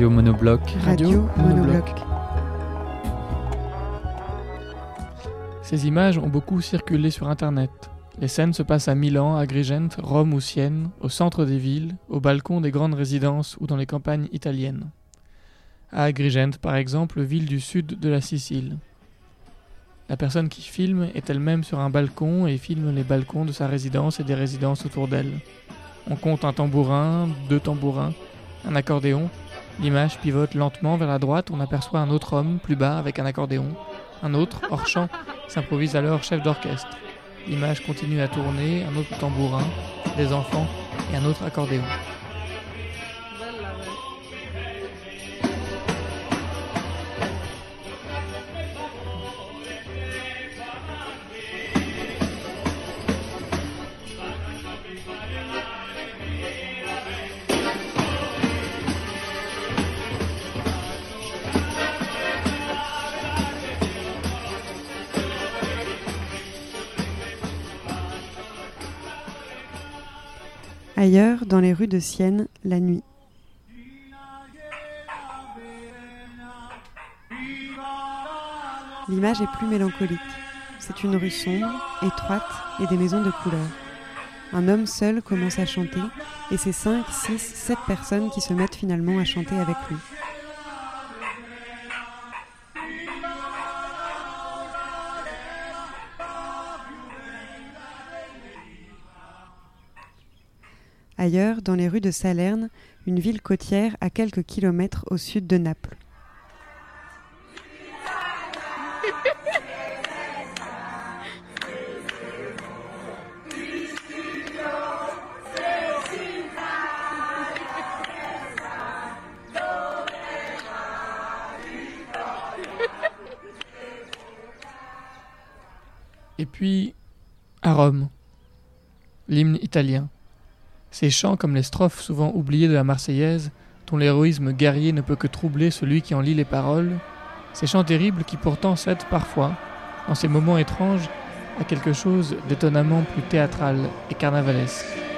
Radio Monobloc. Radio Monobloc. Ces images ont beaucoup circulé sur Internet. Les scènes se passent à Milan, à Agrigent, Rome ou Sienne, au centre des villes, au balcon des grandes résidences ou dans les campagnes italiennes. À Agrigent, par exemple, ville du sud de la Sicile. La personne qui filme est elle-même sur un balcon et filme les balcons de sa résidence et des résidences autour d'elle. On compte un tambourin, deux tambourins, un accordéon. L'image pivote lentement vers la droite, on aperçoit un autre homme plus bas avec un accordéon. Un autre, hors champ, s'improvise alors chef d'orchestre. L'image continue à tourner, un autre tambourin, des enfants et un autre accordéon. Ailleurs, dans les rues de Sienne, la nuit. L'image est plus mélancolique. C'est une rue sombre, étroite et des maisons de couleur. Un homme seul commence à chanter et c'est 5, 6, 7 personnes qui se mettent finalement à chanter avec lui. Ailleurs, dans les rues de Salerne, une ville côtière à quelques kilomètres au sud de Naples. Et puis, à Rome, l'hymne italien. Ces chants comme les strophes souvent oubliées de la Marseillaise, dont l'héroïsme guerrier ne peut que troubler celui qui en lit les paroles, ces chants terribles qui pourtant cèdent parfois, en ces moments étranges, à quelque chose d'étonnamment plus théâtral et carnavalesque.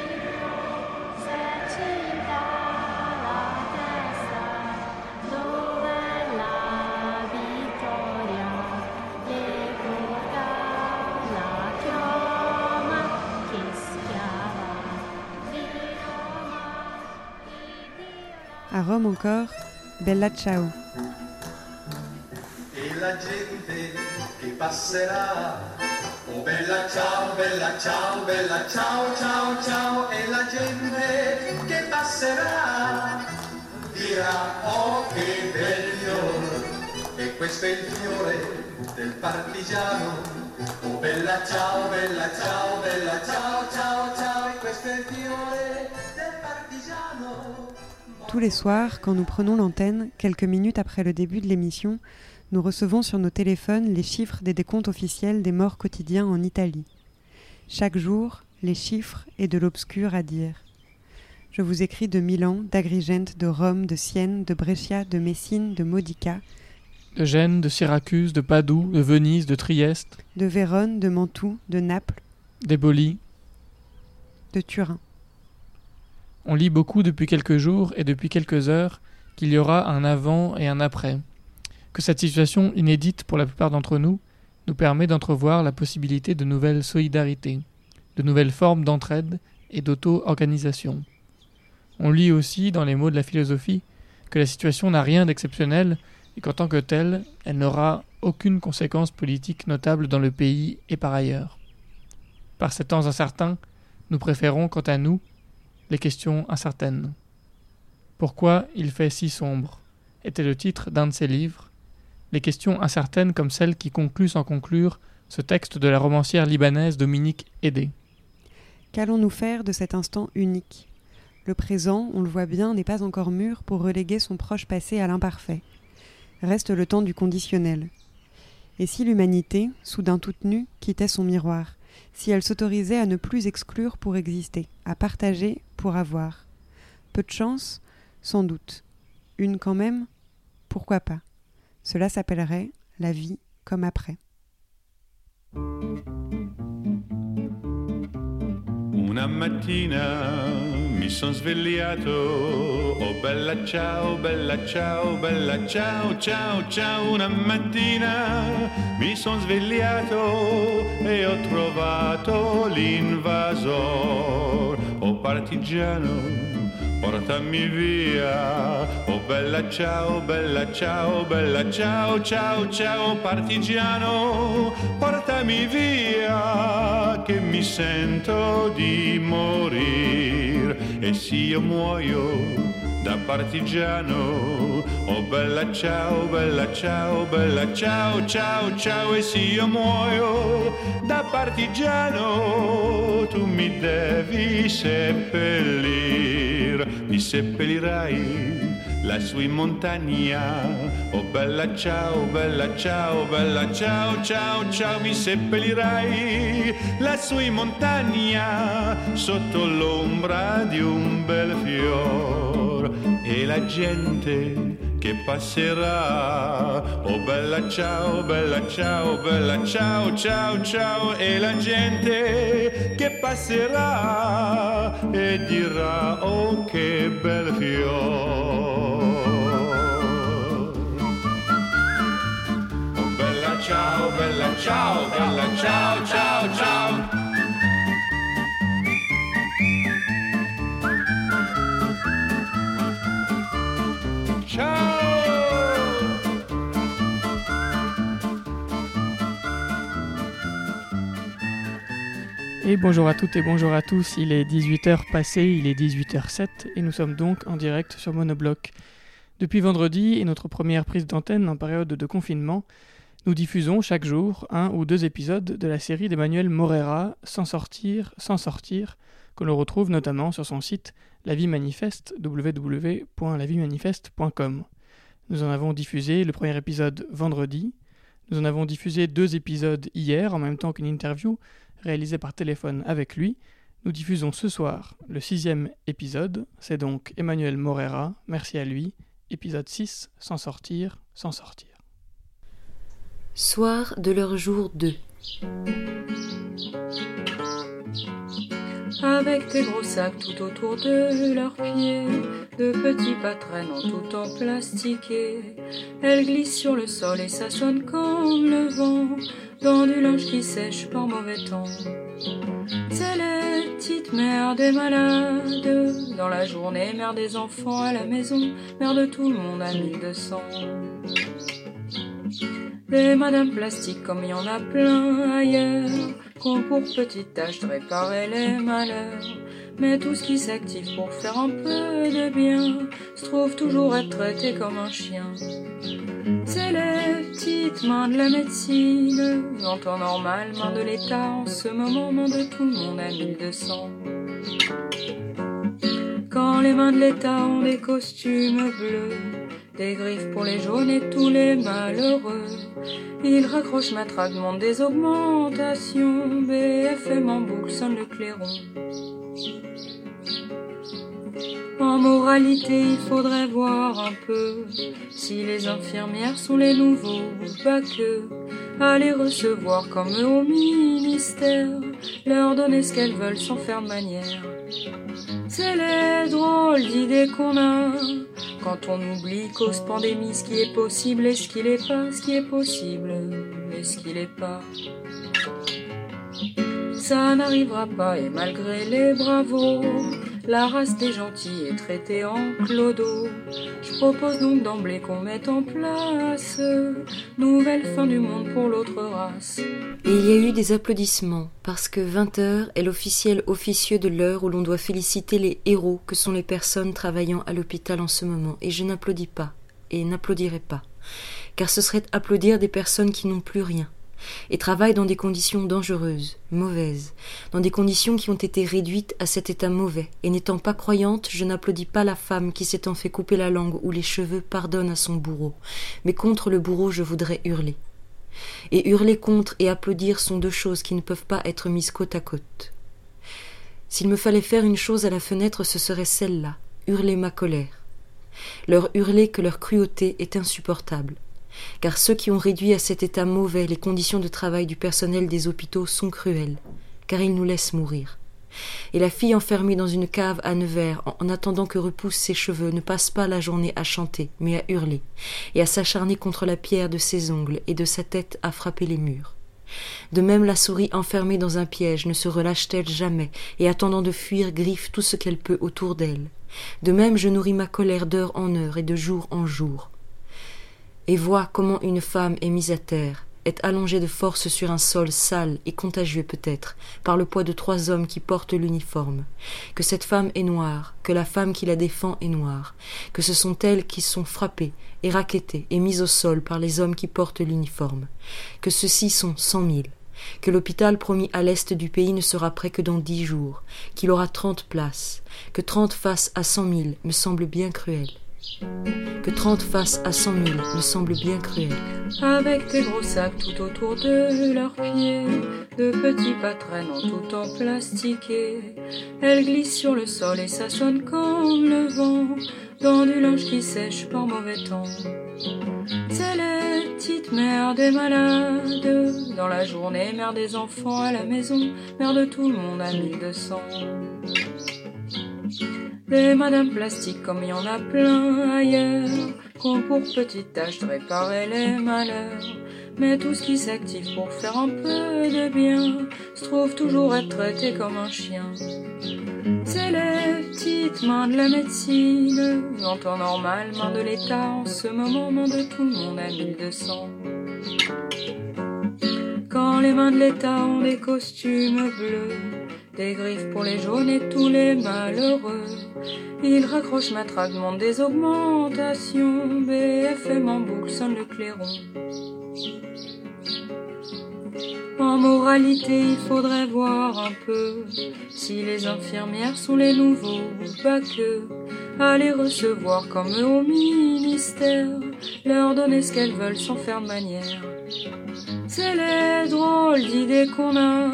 Encore, Bella Ciao. e la gente che passerà. Oh bella ciao, bella ciao, bella ciao, ciao, ciao, e la gente che passerà dirà oh che bel fiore, e questo è il fiore del partigiano. Oh bella ciao, bella ciao, bella ciao, ciao, ciao, e questo è il fiore del. Tous les soirs, quand nous prenons l'antenne, quelques minutes après le début de l'émission, nous recevons sur nos téléphones les chiffres des décomptes officiels des morts quotidiens en Italie. Chaque jour, les chiffres et de l'obscur à dire. Je vous écris de Milan, d'Agrigent, de Rome, de Sienne, de Brescia, de Messine, de Modica, De Gênes, de Syracuse, de Padoue, de Venise, de Trieste, de Vérone, de Mantoue, de Naples, d'Éboli. de Turin. On lit beaucoup depuis quelques jours et depuis quelques heures qu'il y aura un avant et un après. Que cette situation inédite pour la plupart d'entre nous nous permet d'entrevoir la possibilité de nouvelles solidarités, de nouvelles formes d'entraide et d'auto-organisation. On lit aussi dans les mots de la philosophie que la situation n'a rien d'exceptionnel et qu'en tant que telle, elle n'aura aucune conséquence politique notable dans le pays et par ailleurs. Par ces temps incertains, nous préférons, quant à nous, les questions incertaines. Pourquoi il fait si sombre était le titre d'un de ses livres. Les questions incertaines comme celles qui concluent sans conclure ce texte de la romancière libanaise Dominique Hédé. Qu'allons-nous faire de cet instant unique? Le présent, on le voit bien, n'est pas encore mûr pour reléguer son proche passé à l'imparfait. Reste le temps du conditionnel. Et si l'humanité, soudain toute nue, quittait son miroir Si elle s'autorisait à ne plus exclure pour exister, à partager pour avoir Peu de chance Sans doute. Une quand même Pourquoi pas Cela s'appellerait la vie comme après. Una mattina mi sono svegliato, oh bella ciao, bella ciao, bella ciao, ciao, ciao. Una mattina mi sono svegliato e ho trovato l'invasor, partigiano portami via. Oh bella ciao, bella ciao, bella ciao, ciao, ciao partigiano, portami via che mi sento di morire e se io muoio da partigiano. Oh bella ciao, bella ciao, bella ciao, ciao, ciao e se io muoio da partigiano tu mi devi seppellir, mi seppellirai lassù in montagna. Oh bella ciao, bella ciao, bella ciao, ciao, ciao, mi seppellirai lassù in montagna sotto l'ombra di un bel fior e la gente che passerà. Oh bella ciao, bella ciao, bella ciao, ciao, ciao e la gente che passerà e dirà oh che bel fior. Oh bella ciao, bella ciao, bella ciao, ciao, ciao. Et bonjour à toutes et bonjour à tous, il est 18h passé, il est 18h07 et nous sommes donc en direct sur Monobloc. Depuis vendredi et notre première prise d'antenne en période de confinement, nous diffusons chaque jour un ou deux épisodes de la série d'Emmanuel Morera, Sans sortir, sans sortir, que l'on retrouve notamment sur son site La Vie Manifeste, www.laviemanifeste.com. Nous en avons diffusé le premier épisode vendredi, nous en avons diffusé deux épisodes hier en même temps qu'une interview réalisé par téléphone avec lui, nous diffusons ce soir le sixième épisode. C'est donc Emmanuel Morera, merci à lui, épisode 6, Sans sortir, sans sortir. Soir de leur jour 2. Avec des gros sacs tout autour de leurs pieds, de petits pas traînent tout en plastiqué. Elles glissent sur le sol et ça sonne comme le vent dans du linge qui sèche par mauvais temps. C'est les petites mères des malades, dans la journée, mère des enfants à la maison, mère de tout le monde à 1200. Des madames plastiques comme il y en a plein ailleurs, pour petite tâche de réparer les malheurs. Mais tout ce qui s'active pour faire un peu de bien se trouve toujours être traité comme un chien. C'est les petites mains de la médecine, en temps normal, main de l'État, en ce moment, main de tout le monde à 1200. Quand les mains de l'État ont des costumes bleus, des griffes pour les jaunes et tous les malheureux, ils raccrochent matraque, demandent des augmentations, BFM en boucle sonne le clairon. En moralité, il faudrait voir un peu si les infirmières sont les nouveaux, pas que à les recevoir comme au ministère, leur donner ce qu'elles veulent sans faire de manière. C'est les drôles d'idées qu'on a quand on oublie cause pandémie ce qui est possible et ce qui n'est pas, ce qui est possible et ce qui n'est pas. Ça n'arrivera pas et malgré les bravos, la race des gentils est traitée en clodo. Je propose donc d'emblée qu'on mette en place nouvelle fin du monde pour l'autre race. Et il y a eu des applaudissements, parce que 20h est l'officiel officieux de l'heure où l'on doit féliciter les héros que sont les personnes travaillant à l'hôpital en ce moment. Et je n'applaudis pas, et n'applaudirai pas, car ce serait applaudir des personnes qui n'ont plus rien et travaille dans des conditions dangereuses, mauvaises, dans des conditions qui ont été réduites à cet état mauvais, et n'étant pas croyante, je n'applaudis pas la femme qui s'étant fait couper la langue ou les cheveux pardonne à son bourreau, mais contre le bourreau je voudrais hurler. Et hurler contre et applaudir sont deux choses qui ne peuvent pas être mises côte à côte. S'il me fallait faire une chose à la fenêtre, ce serait celle-là, hurler ma colère. Leur hurler que leur cruauté est insupportable, car ceux qui ont réduit à cet état mauvais les conditions de travail du personnel des hôpitaux sont cruels, car ils nous laissent mourir. Et la fille enfermée dans une cave à Nevers, en attendant que repoussent ses cheveux, ne passe pas la journée à chanter, mais à hurler, et à s'acharner contre la pierre de ses ongles et de sa tête à frapper les murs. De même la souris enfermée dans un piège ne se relâche t elle jamais, et attendant de fuir griffe tout ce qu'elle peut autour d'elle. De même je nourris ma colère d'heure en heure et de jour en jour et vois comment une femme est mise à terre, est allongée de force sur un sol sale et contagieux peut-être, par le poids de trois hommes qui portent l'uniforme, que cette femme est noire, que la femme qui la défend est noire, que ce sont elles qui sont frappées et raquettées et mises au sol par les hommes qui portent l'uniforme, que ceux-ci sont cent mille, que l'hôpital promis à l'est du pays ne sera prêt que dans dix jours, qu'il aura trente places, que trente face à cent mille me semble bien cruel que trente face à cent mille me semble bien cruel. Avec des gros sacs tout autour de leurs pieds, de petits pas traînant tout en plastiqué. Elles glissent sur le sol et s'assonnent comme le vent, dans du linge qui sèche par mauvais temps. C'est les petites mères des malades, dans la journée, mère des enfants à la maison, mère de tout le monde à mille deux cents. Des madames plastiques comme il y en a plein ailleurs, qu'on pour petite tâche de réparer les malheurs. Mais tout ce qui s'active pour faire un peu de bien se trouve toujours être traité comme un chien. C'est les petites mains de la médecine, en temps normal, main de l'État, en ce moment, main de tout le monde à 1200. Quand les mains de l'État ont des costumes bleus, des griffes pour les jaunes et tous les malheureux. Il raccroche ma traque, demande des augmentations. BFM en boucle sonne le clairon. En moralité, il faudrait voir un peu si les infirmières sont les nouveaux, pas que à les recevoir comme eux au ministère, leur donner ce qu'elles veulent sans faire manière. C'est les drôles d'idées qu'on a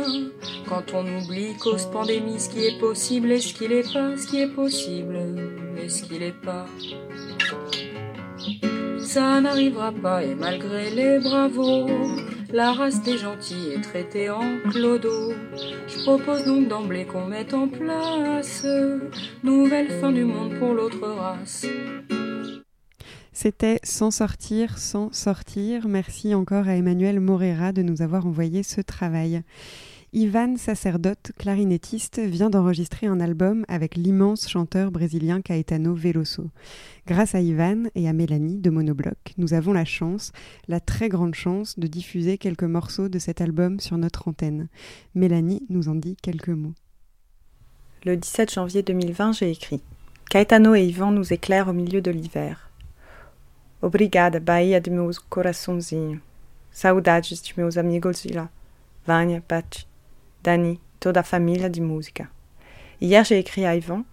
quand on oublie cause pandémie ce qui est possible et ce qui n'est pas, ce qui est possible et ce qui n'est pas. Ça n'arrivera pas et malgré les bravos, la race des gentils est traitée en clodo. Je propose donc d'emblée qu'on mette en place nouvelle fin du monde pour l'autre race. C'était Sans sortir, sans sortir. Merci encore à Emmanuel Morera de nous avoir envoyé ce travail. Ivan, sacerdote, clarinettiste, vient d'enregistrer un album avec l'immense chanteur brésilien Caetano Veloso. Grâce à Ivan et à Mélanie de Monobloc, nous avons la chance, la très grande chance, de diffuser quelques morceaux de cet album sur notre antenne. Mélanie nous en dit quelques mots. Le 17 janvier 2020, j'ai écrit Caetano et Ivan nous éclairent au milieu de l'hiver. Obrigada, Bahia de meus coraçãozinho. Saudades de meus amigos de lá. Vânia, Dani, toda família de música. Hier, j'ai écrit à Ivan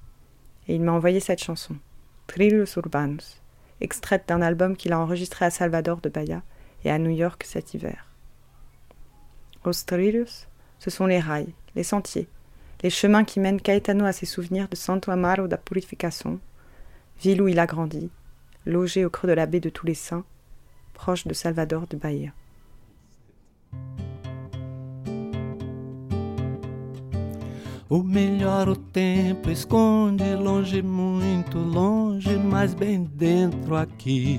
et il m'a envoyé cette chanson, Trilhos Urbanos, extraite d'un album qu'il a enregistré à Salvador de Bahia et à New York cet hiver. Os trilhos, ce sont les rails, les sentiers, les chemins qui mènent Caetano à ses souvenirs de Santo Amaro da Purificação, ville où il a grandi, logé au creux de la baie de tous les saints, proche de Salvador de Bahia. O melhor o tempo esconde longe, muito longe, mas bem dentro aqui.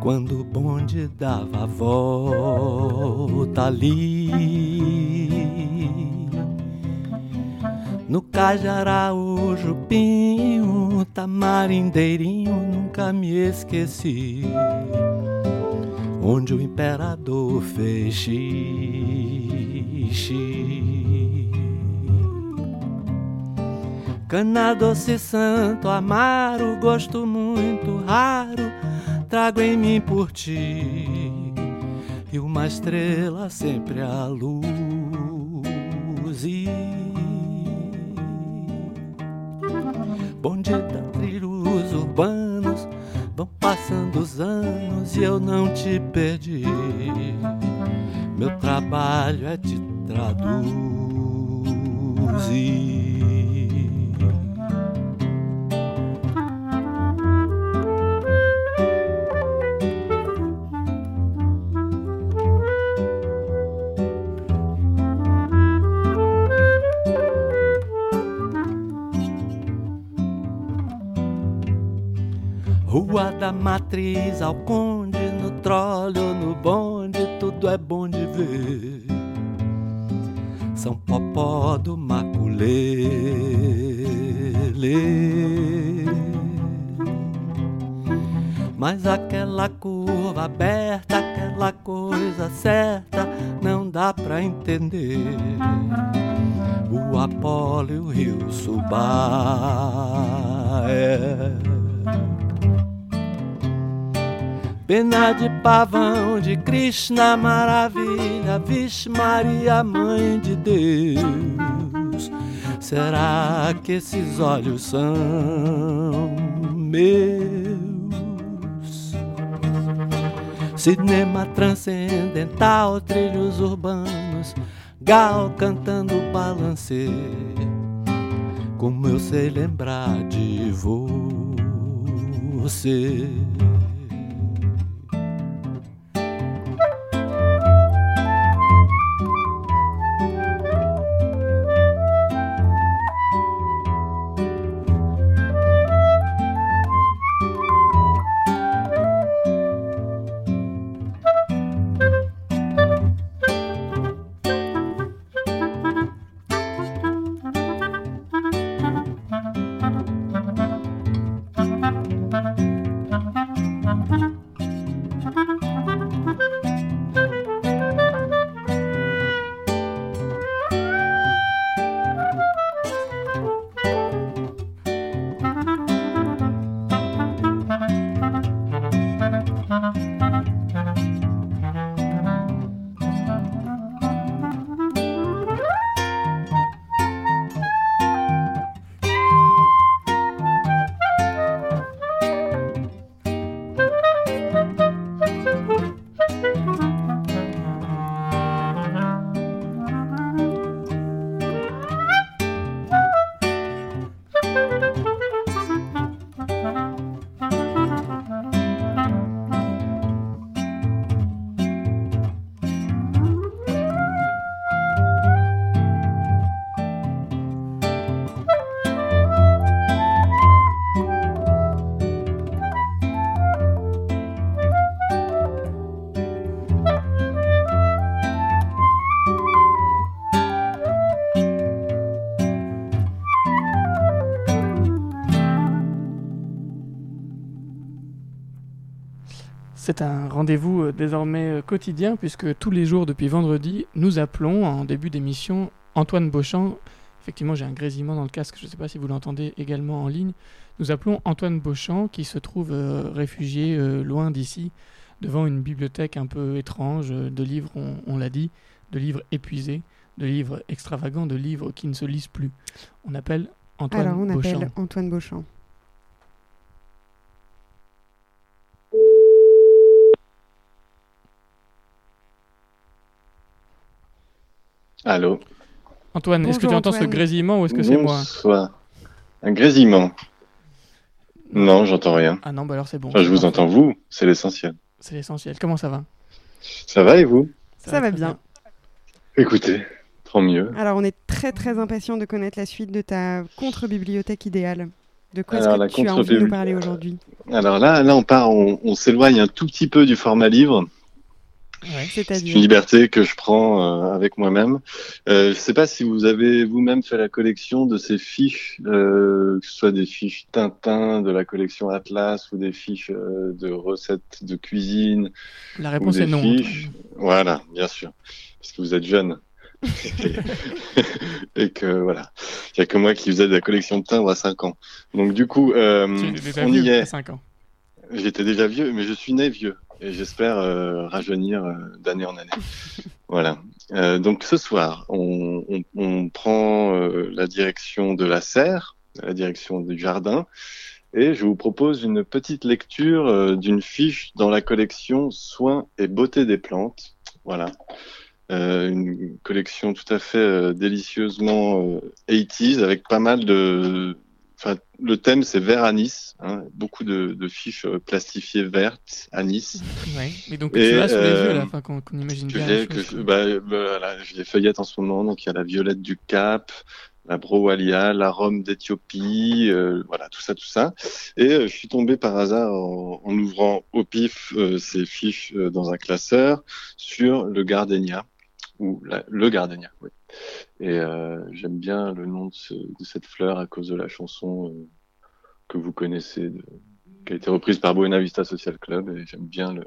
Quando o bonde dava a volta ali. No Cajará, o Jupinho, Tamarindeirinho, nunca me esqueci. Onde o imperador fez xixi. Cana doce santo, amaro, gosto muito raro, trago em mim por ti. e uma estrela sempre à luz. E da trilhos urbanos vão passando os anos e eu não te perdi. Meu trabalho é te traduzir. Matriz ao Conde, no tróleo, no bonde, tudo é bom de ver. São Popó do Maculele. Mas aquela curva aberta, aquela coisa certa, não dá pra entender. O Apolo e o Rio Subá. Pena de pavão de Krishna, maravilha, Vixe Maria, Mãe de Deus. Será que esses olhos são meus? Cinema transcendental, trilhos urbanos, Gal cantando balancê. Como eu sei lembrar de você. Rendez-vous euh, désormais euh, quotidien puisque tous les jours depuis vendredi, nous appelons en début d'émission Antoine Beauchamp. Effectivement, j'ai un grésillement dans le casque, je ne sais pas si vous l'entendez également en ligne. Nous appelons Antoine Beauchamp qui se trouve euh, réfugié loin d'ici, devant une bibliothèque un peu étrange de livres, on, l'a dit, de livres épuisés, de livres extravagants, de livres qui ne se lisent plus. On appelle Antoine Alors, on Beauchamp. appelle Antoine Beauchamp. Allô Antoine, est-ce que tu entends ce grésillement ou est-ce que c'est moi Bonsoir. Un grésillement Non, j'entends rien. Ah non, bah alors c'est bon. je vous entends vous, c'est l'essentiel. C'est l'essentiel. Comment ça va Ça va et vous Ça, va bien. Écoutez, tant mieux. Alors on est très très impatient de connaître la suite de ta contre-bibliothèque idéale. De quoi est-ce que tu as envie de nous parler aujourd'hui Alors là, là on part, on, on s'éloigne un tout petit peu du format livre. Ouais, C'est une liberté que je prends euh, avec moi-même. Euh, je ne sais pas si vous avez vous-même fait la collection de ces fiches, euh, que ce soit des fiches Tintin de la collection Atlas ou des fiches euh, de recettes de cuisine. La réponse est non. fiches- Voilà, bien sûr, parce que vous êtes jeune. et que voilà, il y a que moi qui faisais de la collection de timbres à 5 ans. Donc du coup, euh, on y est. à 5 ans. J'étais déjà vieux, mais je suis né vieux. Et j'espère rajeunir d'année en année. voilà. donc ce soir, on, on, on prend la direction de la serre, la direction du jardin, et je vous propose une petite lecture d'une fiche dans la collection Soins et beauté des plantes. Voilà. Euh, une collection tout à fait euh, délicieusement 80s euh, avec pas mal de. Enfin, le thème c'est vert anis, hein, beaucoup de, de, fiches plastifiées vertes anis. Ouais. Mais donc tu as sous les yeux là, enfin, qu'on imagine bien. Que je, bah, bah, voilà, je les feuillette en ce moment, donc il y a la violette du Cap, la Browalia, la Rome d'Éthiopie, euh, voilà, tout ça, tout ça. Et euh, je suis tombé par hasard en, en ouvrant au pif euh, ces fiches dans un classeur sur le gardenia ou le gardenia. Oui. Et j'aime bien le nom de, ce, de, cette fleur à cause de la chanson que vous connaissez, de, qui a été reprise par Buena Vista Social Club. Et j'aime bien le,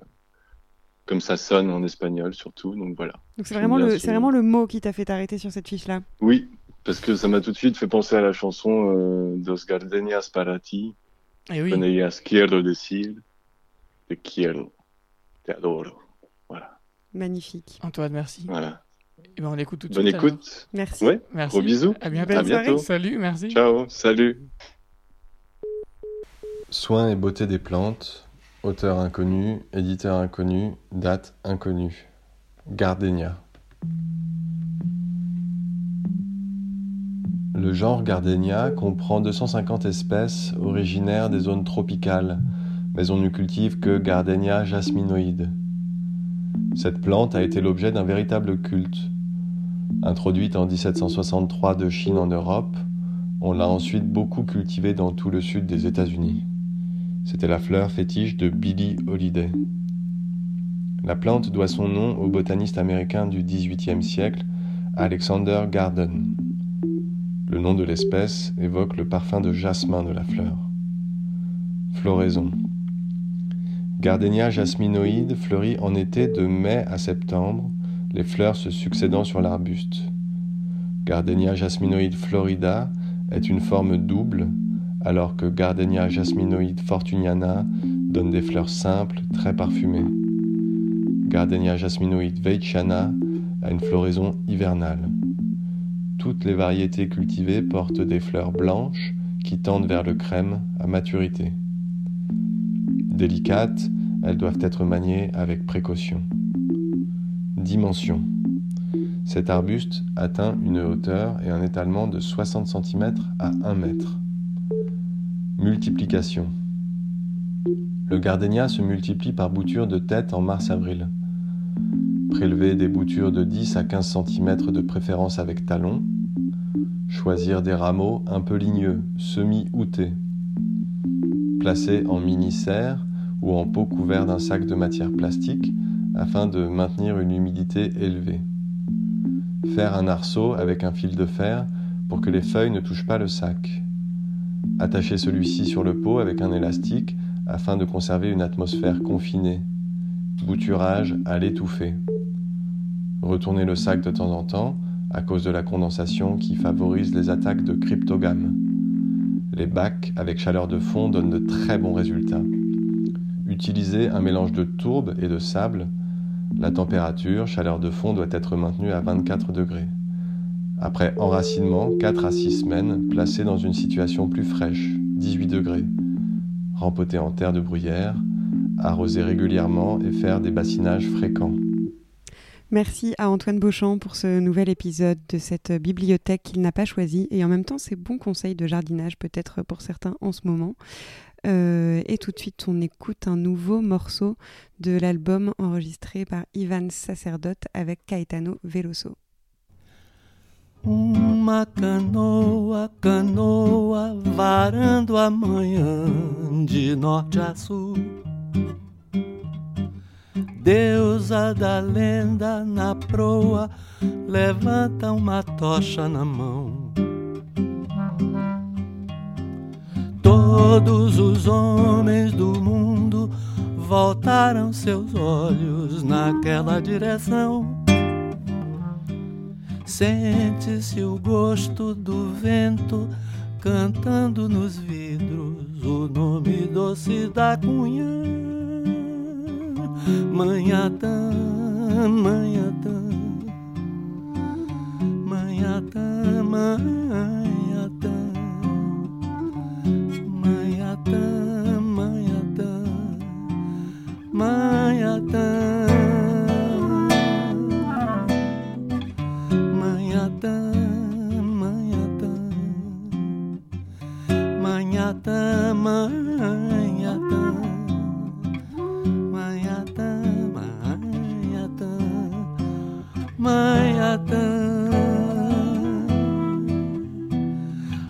comme ça sonne en espagnol surtout. Donc voilà. Donc c'est vraiment, le, c'est vraiment le mot qui t'a fait t'arrêter sur cette fiche-là. Oui, parce que ça m'a tout de suite fait penser à la chanson euh, Dos Gardenias para ti. Eh oui. Quiero decir te quiero, te adoro. Voilà. Magnifique. Antoine, merci. Voilà. Et eh ben on écoute tout de Bonne suite. Bonne écoute. Merci. Ouais. Merci. Gros bisous. À bientôt. À bientôt. Salut, merci. Ciao, salut. Soins et beauté des plantes. Auteur inconnu, éditeur inconnu, date inconnue. Gardenia. Le genre Gardenia comprend 250 espèces originaires des zones tropicales, mais on ne cultive que Gardenia jasminoide. Cette plante a été l'objet d'un véritable culte. Introduite en 1763 de Chine en Europe, on l'a ensuite beaucoup cultivée dans tout le sud des États-Unis. C'était la fleur fétiche de Billie Holiday. La plante doit son nom au botaniste américain du XVIIIe siècle, Alexander Garden. Le nom de l'espèce évoque le parfum de jasmin de la fleur. Floraison. Gardenia jasminoïde fleurit en été de mai à septembre, les fleurs se succédant sur l'arbuste. Gardenia jasminoïde florida est une forme double, alors que Gardenia jasminoïde fortuniana donne des fleurs simples, très parfumées. Gardenia jasminoïde veichana a une floraison hivernale. Toutes les variétés cultivées portent des fleurs blanches qui tendent vers le crème à maturité. Délicates, elles doivent être maniées avec précaution. Dimension. Cet arbuste atteint une hauteur et un étalement de 60 cm à 1 m. Multiplication. Le gardénia se multiplie par boutures de tête en mars-avril. Prélever des boutures de 10 à 15 cm de préférence avec talons, Choisir des rameaux un peu ligneux, semi-outés. Placer en mini-serre ou en pot couvert d'un sac de matière plastique afin de maintenir une humidité élevée. Faire un arceau avec un fil de fer pour que les feuilles ne touchent pas le sac. Attacher celui-ci sur le pot avec un élastique afin de conserver une atmosphère confinée. Bouturage à l'étouffer. Retourner le sac de temps en temps à cause de la condensation qui favorise les attaques de cryptogames. Les bacs avec chaleur de fond donnent de très bons résultats. Utilisez un mélange de tourbe et de sable. La température, chaleur de fond, doit être maintenue à 24 degrés. Après enracinement, 4 à 6 semaines, placez dans une situation plus fraîche, 18 degrés. Rempoter en terre de bruyère, arroser régulièrement et faire des bassinages fréquents. Merci à Antoine Beauchamp pour ce nouvel épisode de cette bibliothèque qu'il n'a pas choisie et en même temps ces bons conseils de jardinage peut-être pour certains en ce moment. Euh, et tout de suite on écoute un nouveau morceau de l'album enregistré par Ivan Sacerdote avec Caetano Veloso. Deusa da lenda na proa, levanta uma tocha na mão. Todos os homens do mundo voltaram seus olhos naquela direção. Sente-se o gosto do vento cantando nos vidros o nome doce da Mayata, mayata Mayata, mayata Mayata, mayata Mayata Mayata, Manhattan.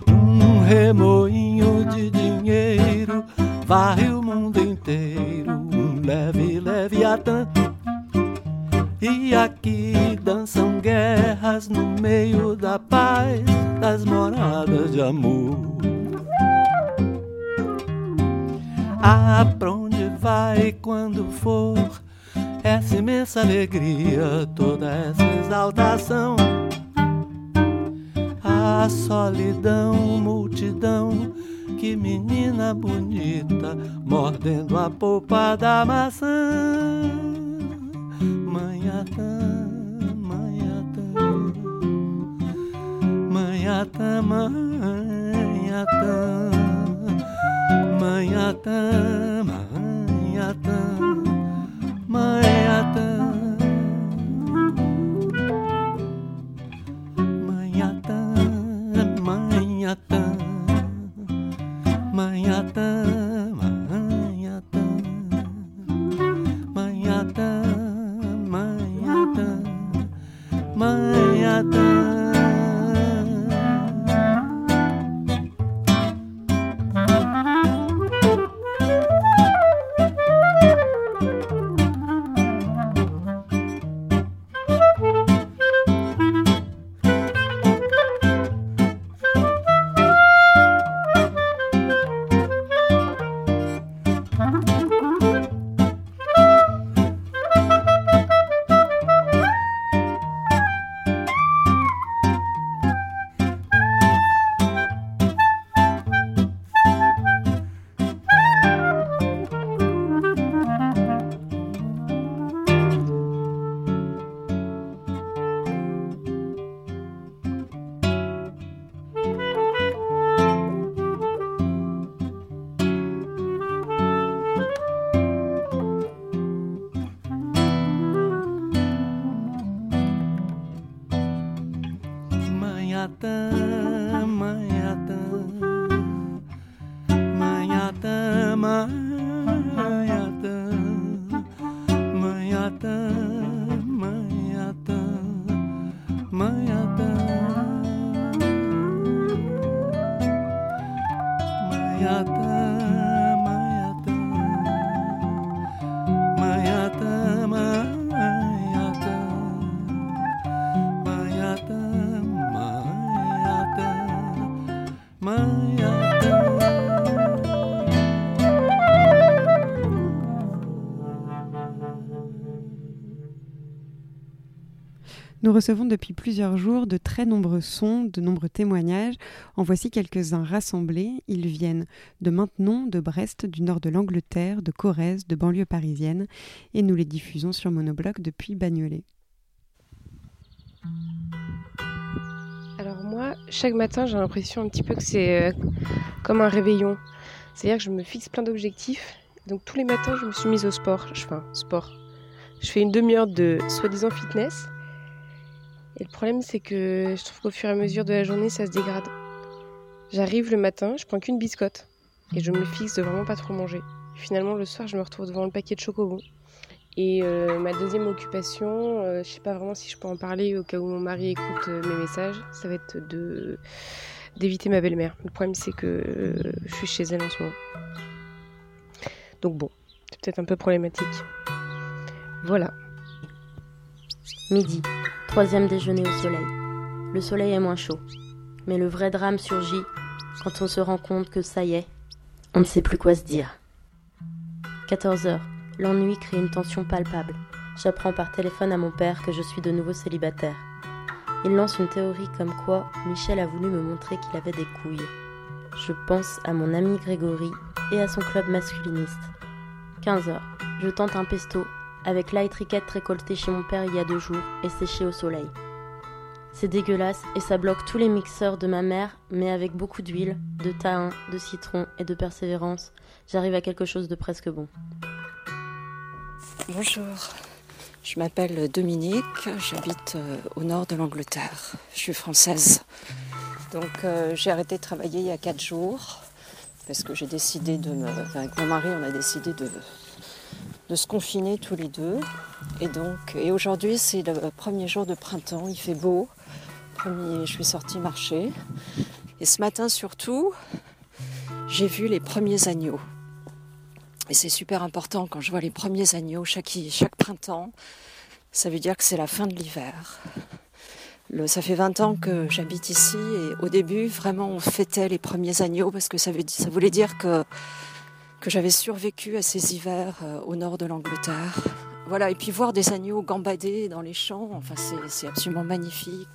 Um remoinho de dinheiro varre o mundo inteiro, um leve, leve atan. E aqui dançam guerras no meio da paz das moradas de amor. Ah, vai quando for essa imensa alegria, toda essa exaltação? A solidão, multidão, que menina bonita, mordendo a polpa da maçã. Manhattan, Manhattan, Manhattan, Manhattan. Manhattan, Manhattan. Manhattan, Manhattan, Manhattan, Manhattan, Nous recevons depuis plusieurs jours de très nombreux sons, de nombreux témoignages. En voici quelques-uns rassemblés. Ils viennent de Maintenon, de Brest, du nord de l'Angleterre, de Corrèze, de banlieue parisienne, et nous les diffusons sur Monobloc depuis Bagnolet. Alors moi, chaque matin, j'ai l'impression un petit peu que c'est euh, comme un réveillon. C'est-à-dire que je me fixe plein d'objectifs. Donc tous les matins, je me suis mise au sport. Un sport. Je fais une demi-heure de soi-disant fitness. Et le problème, c'est que je trouve qu'au fur et à mesure de la journée, ça se dégrade. J'arrive le matin, je prends qu'une biscotte. Et je me fixe de vraiment pas trop manger. Finalement, le soir, je me retrouve devant le paquet de chocobons. Et euh, ma deuxième occupation, euh, je sais pas vraiment si je peux en parler au cas où mon mari écoute euh, mes messages, ça va être d'éviter ma belle-mère. Le problème c'est que euh, je suis chez elle en ce moment. Donc bon, c'est peut-être un peu problématique. Voilà. Midi, troisième déjeuner au soleil. Le soleil est moins chaud. Mais le vrai drame surgit quand on se rend compte que ça y est, on ne sait plus quoi se dire. 14 heures. L'ennui crée une tension palpable. J'apprends par téléphone à mon père que je suis de nouveau célibataire. Il lance une théorie comme quoi Michel a voulu me montrer qu'il avait des couilles. Je pense à mon ami Grégory et à son club masculiniste. 15 heures. Je tente un pesto avec light riquette récoltée chez mon père il y a deux jours et séchée au soleil. C'est dégueulasse et ça bloque tous les mixeurs de ma mère, mais avec beaucoup d'huile, de tahin, de citron et de persévérance, j'arrive à quelque chose de presque bon. Bonjour, je m'appelle Dominique, j'habite euh, au nord de l'Angleterre. Je suis française. Donc euh, j'ai arrêté de travailler il y a quatre jours parce que j'ai décidé de me. avec mon mari, on a décidé de, de se confiner tous les deux. Et donc, et aujourd'hui c'est le premier jour de printemps, il fait beau. Premier, je suis sortie marcher. Et ce matin surtout, j'ai vu les premiers agneaux. Et c'est super important quand je vois les premiers agneaux chaque, chaque printemps. Ça veut dire que c'est la fin de l'hiver. ça fait 20 ans que j'habite ici et au début, vraiment, on fêtait les premiers agneaux parce que ça, veut, ça voulait dire que, que j'avais survécu à ces hivers euh, au nord de l'Angleterre. Voilà, et puis voir des agneaux gambader dans les champs, enfin, c'est absolument magnifique.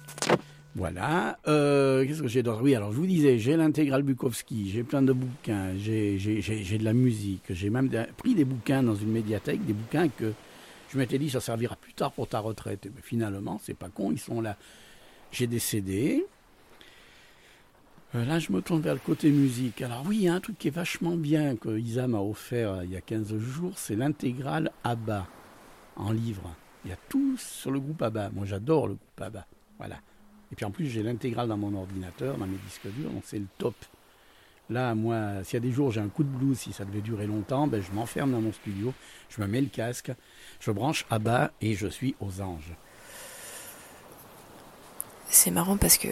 Voilà. Euh, qu'est-ce que j'ai d'autre? Oui, alors je vous disais, j'ai l'intégral Bukowski, j'ai plein de bouquins, j'ai de la musique, j'ai même pris des bouquins dans une médiathèque, des bouquins que je m'étais dit ça servira plus tard pour ta retraite. Mais finalement, c'est pas con, ils sont là. J'ai des CD. Euh, là, je me tourne vers le côté musique. Alors oui, il y a un truc qui est vachement bien que Isa m'a offert euh, il y a 15 jours, c'est l'intégrale ABBA en livre. Il y a tout sur le groupe ABBA. Moi, j'adore le groupe ABBA. Voilà. Et puis en plus, j'ai l'intégrale dans mon ordinateur, dans mes disques durs, donc c'est le top. Là, moi, s'il y a des jours j'ai un coup de blues, si ça devait durer longtemps, ben, je m'enferme dans mon studio, je me mets le casque, je branche bas et je suis aux anges. C'est marrant parce que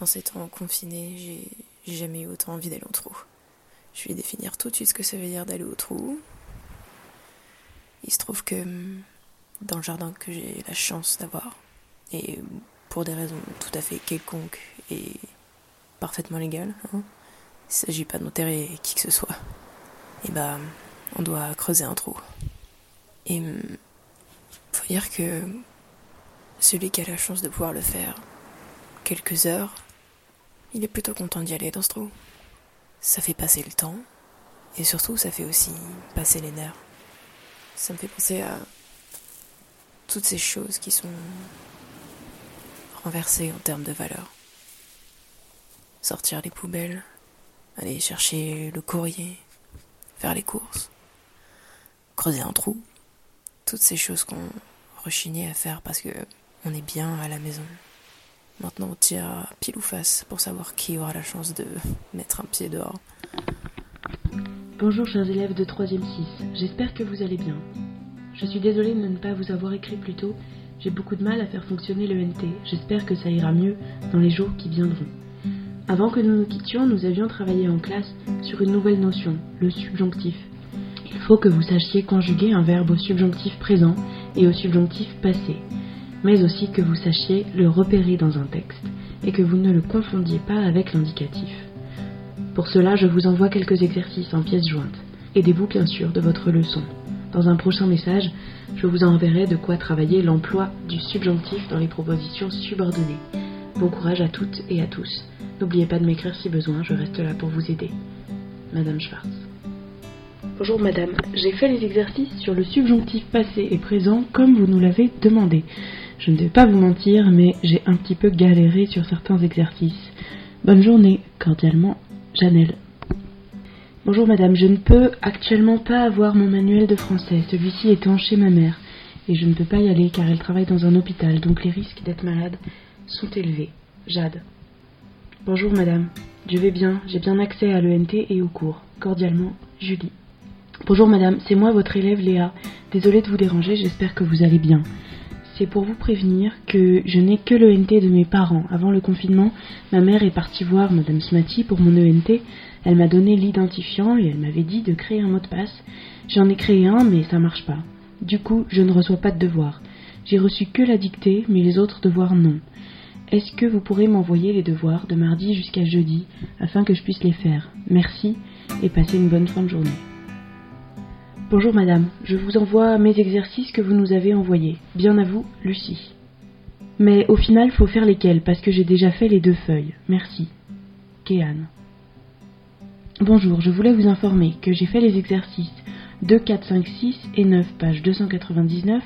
en ces temps confinés, j'ai jamais eu autant envie d'aller au trou. Je vais définir tout de suite ce que ça veut dire d'aller au trou. Il se trouve que dans le jardin que j'ai la chance d'avoir, et pour des raisons tout à fait quelconques et parfaitement légales. Hein. Il ne s'agit pas d'enterrer qui que ce soit. Et bah, on doit creuser un trou. Et hum, faut dire que celui qui a la chance de pouvoir le faire quelques heures, il est plutôt content d'y aller dans ce trou. Ça fait passer le temps et surtout ça fait aussi passer les nerfs. Ça me fait penser à toutes ces choses qui sont renverser en termes de valeur. Sortir les poubelles, aller chercher le courrier, faire les courses, creuser un trou, toutes ces choses qu'on rechignait à faire parce que on est bien à la maison. Maintenant, on tire pile ou face pour savoir qui aura la chance de mettre un pied dehors. Bonjour chers élèves de 3e 6, j'espère que vous allez bien. Je suis désolée de ne pas vous avoir écrit plus tôt, j'ai beaucoup de mal à faire fonctionner le NT. J'espère que ça ira mieux dans les jours qui viendront. Avant que nous nous quittions, nous avions travaillé en classe sur une nouvelle notion, le subjonctif. Il faut que vous sachiez conjuguer un verbe au subjonctif présent et au subjonctif passé, mais aussi que vous sachiez le repérer dans un texte et que vous ne le confondiez pas avec l'indicatif. Pour cela, je vous envoie quelques exercices en pièces jointes. Aidez-vous bien sûr de votre leçon. Dans un prochain message, je vous enverrai de quoi travailler l'emploi du subjonctif dans les propositions subordonnées. Bon courage à toutes et à tous. N'oubliez pas de m'écrire si besoin, je reste là pour vous aider. Madame Schwartz. Bonjour madame, j'ai fait les exercices sur le subjonctif passé et présent comme vous nous l'avez demandé. Je ne vais pas vous mentir, mais j'ai un petit peu galéré sur certains exercices. Bonne journée, cordialement, Janelle. Bonjour madame, je ne peux actuellement pas avoir mon manuel de français, celui-ci étant chez ma mère, et je ne peux pas y aller car elle travaille dans un hôpital, donc les risques d'être malade sont élevés. Jade. Bonjour madame, je vais bien, j'ai bien accès à l'ENT et au cours. Cordialement, Julie. Bonjour madame, c'est moi votre élève Léa. Désolée de vous déranger, j'espère que vous allez bien. C'est pour vous prévenir que je n'ai que l'ENT de mes parents. Avant le confinement, ma mère est partie voir madame Smati pour mon ENT elle m'a donné l'identifiant et elle m'avait dit de créer un mot de passe. J'en ai créé un, mais ça marche pas. Du coup, je ne reçois pas de devoirs. J'ai reçu que la dictée, mais les autres devoirs non. Est-ce que vous pourrez m'envoyer les devoirs de mardi jusqu'à jeudi afin que je puisse les faire? Merci et passez une bonne fin de journée. Bonjour madame, je vous envoie mes exercices que vous nous avez envoyés. Bien à vous, Lucie. Mais au final, faut faire lesquels parce que j'ai déjà fait les deux feuilles. Merci. Kéane. Bonjour, je voulais vous informer que j'ai fait les exercices 2, 4, 5, 6 et 9, page 299,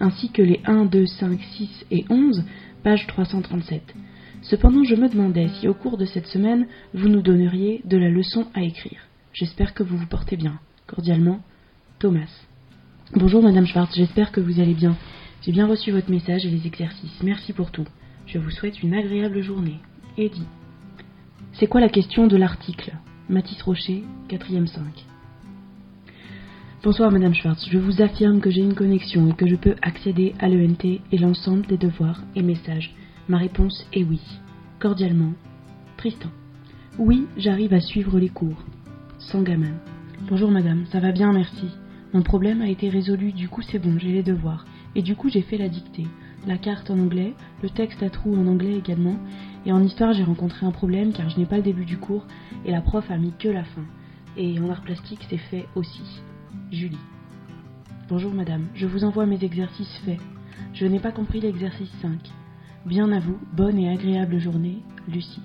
ainsi que les 1, 2, 5, 6 et 11, page 337. Cependant, je me demandais si au cours de cette semaine, vous nous donneriez de la leçon à écrire. J'espère que vous vous portez bien. Cordialement, Thomas. Bonjour Madame Schwartz, j'espère que vous allez bien. J'ai bien reçu votre message et les exercices. Merci pour tout. Je vous souhaite une agréable journée. Eddie. C'est quoi la question de l'article? Mathis Rocher, 4ème 5. Bonsoir Madame Schwartz, je vous affirme que j'ai une connexion et que je peux accéder à l'ENT et l'ensemble des devoirs et messages. Ma réponse est oui. Cordialement, Tristan. Oui, j'arrive à suivre les cours. Sans gamin. Bonjour madame, ça va bien, merci. Mon problème a été résolu, du coup c'est bon, j'ai les devoirs. Et du coup j'ai fait la dictée. La carte en anglais, le texte à trous en anglais également. Et en histoire j'ai rencontré un problème car je n'ai pas le début du cours et la prof a mis que la fin. Et en art plastique c'est fait aussi. Julie. Bonjour madame, je vous envoie mes exercices faits. Je n'ai pas compris l'exercice 5. Bien à vous, bonne et agréable journée, Lucie.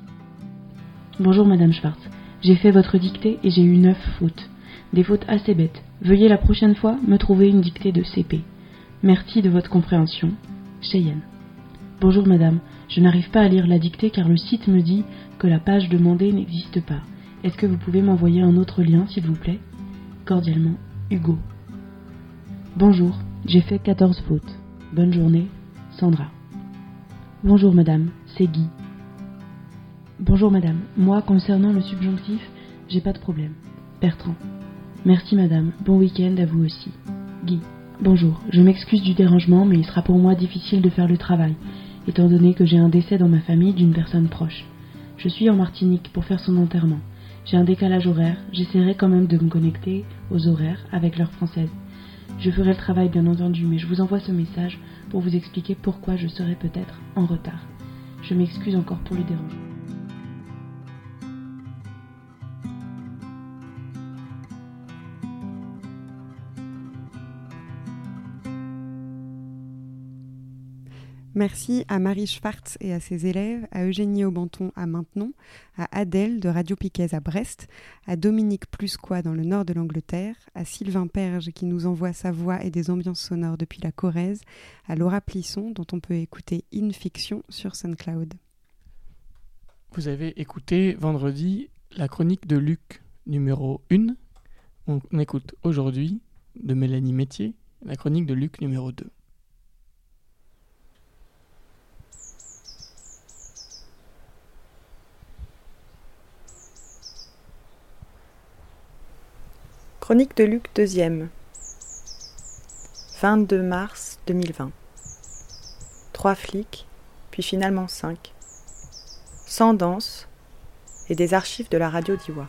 Bonjour madame Schwartz. J'ai fait votre dictée et j'ai eu neuf fautes. Des fautes assez bêtes. Veuillez la prochaine fois me trouver une dictée de CP. Merci de votre compréhension. Cheyenne. Bonjour madame, je n'arrive pas à lire la dictée car le site me dit que la page demandée n'existe pas. Est-ce que vous pouvez m'envoyer un autre lien s'il vous plaît? Cordialement, Hugo. Bonjour, j'ai fait 14 fautes. Bonne journée, Sandra. Bonjour madame, c'est Guy. Bonjour madame, moi concernant le subjonctif, j'ai pas de problème. Bertrand. Merci madame, bon week-end à vous aussi. Guy. Bonjour, je m'excuse du dérangement, mais il sera pour moi difficile de faire le travail, étant donné que j'ai un décès dans ma famille d'une personne proche. Je suis en Martinique pour faire son enterrement. J'ai un décalage horaire, j'essaierai quand même de me connecter aux horaires avec l'heure française. Je ferai le travail bien entendu, mais je vous envoie ce message pour vous expliquer pourquoi je serai peut-être en retard. Je m'excuse encore pour le dérangement. Merci à Marie Schwartz et à ses élèves, à Eugénie Aubanton à Maintenon, à Adèle de Radio Piquet à Brest, à Dominique Plusquois dans le nord de l'Angleterre, à Sylvain Perge qui nous envoie sa voix et des ambiances sonores depuis la Corrèze, à Laura Plisson dont on peut écouter In Fiction sur SoundCloud. Vous avez écouté vendredi la chronique de Luc numéro 1. On écoute aujourd'hui de Mélanie Métier la chronique de Luc numéro 2. Chronique de Luc II. 22 mars 2020. Trois flics, puis finalement cinq. Sans danse et des archives de la radio d'Iwa.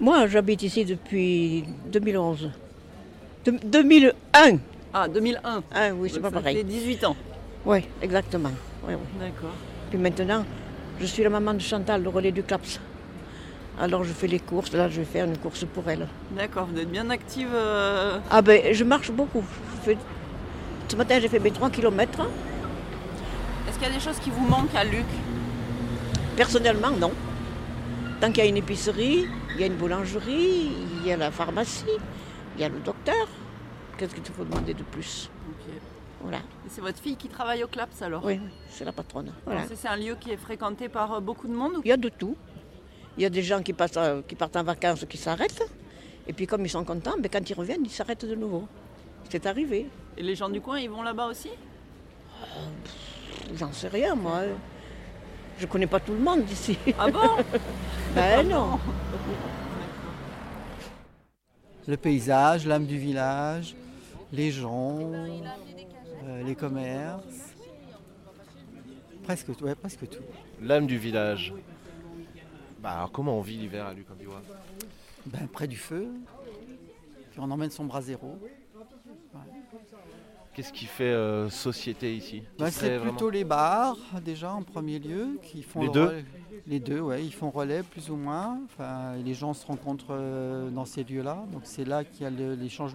Moi, j'habite ici depuis 2011. De- 2001 Ah, 2001 Ah oui, c'est pas pareil. fait 18 ans. Oui, exactement. Oui, oui. D'accord. Puis maintenant, je suis la maman de Chantal, le relais du CLAPS. Alors je fais les courses, là je vais faire une course pour elle. D'accord, vous êtes bien active. euh, Ah ben je marche beaucoup. Je fais- Ce matin j'ai fait mes 3 km. Est-ce qu'il y a des choses qui vous manquent à Luc? Personnellement, non. Tant qu'il y a une épicerie, il y a une boulangerie, il y a la pharmacie, il y a le docteur. Qu'est-ce qu'il te faut demander de plus. Voilà. C'est votre fille qui travaille au CLAPS alors Oui, c'est la patronne. Voilà. Alors, C'est un lieu qui est fréquenté par euh, beaucoup de monde ou- Il y a de tout. Il y a des gens qui, passent, euh, qui partent en vacances qui s'arrêtent. Et puis comme ils sont contents, ben, quand ils reviennent, ils s'arrêtent de nouveau. C'est arrivé. Et les gens du coin, ils vont là-bas aussi J'en sais rien, moi. Je connais pas tout le monde d'ici. Ah bon Ben non. Le paysage, l'âme du village, les gens, euh, les commerces. Presque tout, ouais, presque tout. L'âme du village. Bah alors comment on vit l'hiver à Luc-en-Biwa Ben, près du feu, puis on emmène son bras zéro. Qu'est-ce qui fait euh, société ici? Serait c'est vraiment- plutôt les bars, déjà, en premier lieu, qui font Les le deux? relais- Les deux, ouais, ils font relais plus ou moins. Enfin, les gens se rencontrent euh, dans ces lieux-là. Donc c'est là qu'il y a l'échange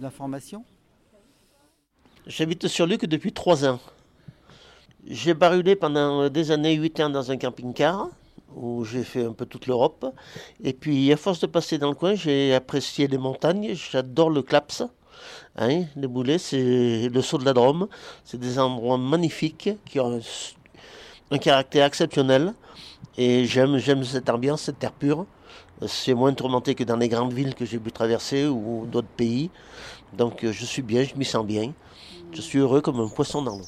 d'informations. J'habite sur Luc depuis trois ans. J'ai barulé pendant des années, 8 ans dans un camping-car, où j'ai fait un peu toute l'Europe. Et puis, à force de passer dans le coin, j'ai apprécié les montagnes. J'adore le Claps. Hein, les boulets, c'est le saut de la Drôme. C'est des endroits magnifiques qui ont un, caractère exceptionnel. Et j'aime, j'aime cette ambiance, cette terre pure. C'est moins tourmenté que dans les grandes villes que j'ai pu traverser ou d'autres pays. Donc je suis bien, je m'y sens bien. Je suis heureux comme un poisson dans l'eau.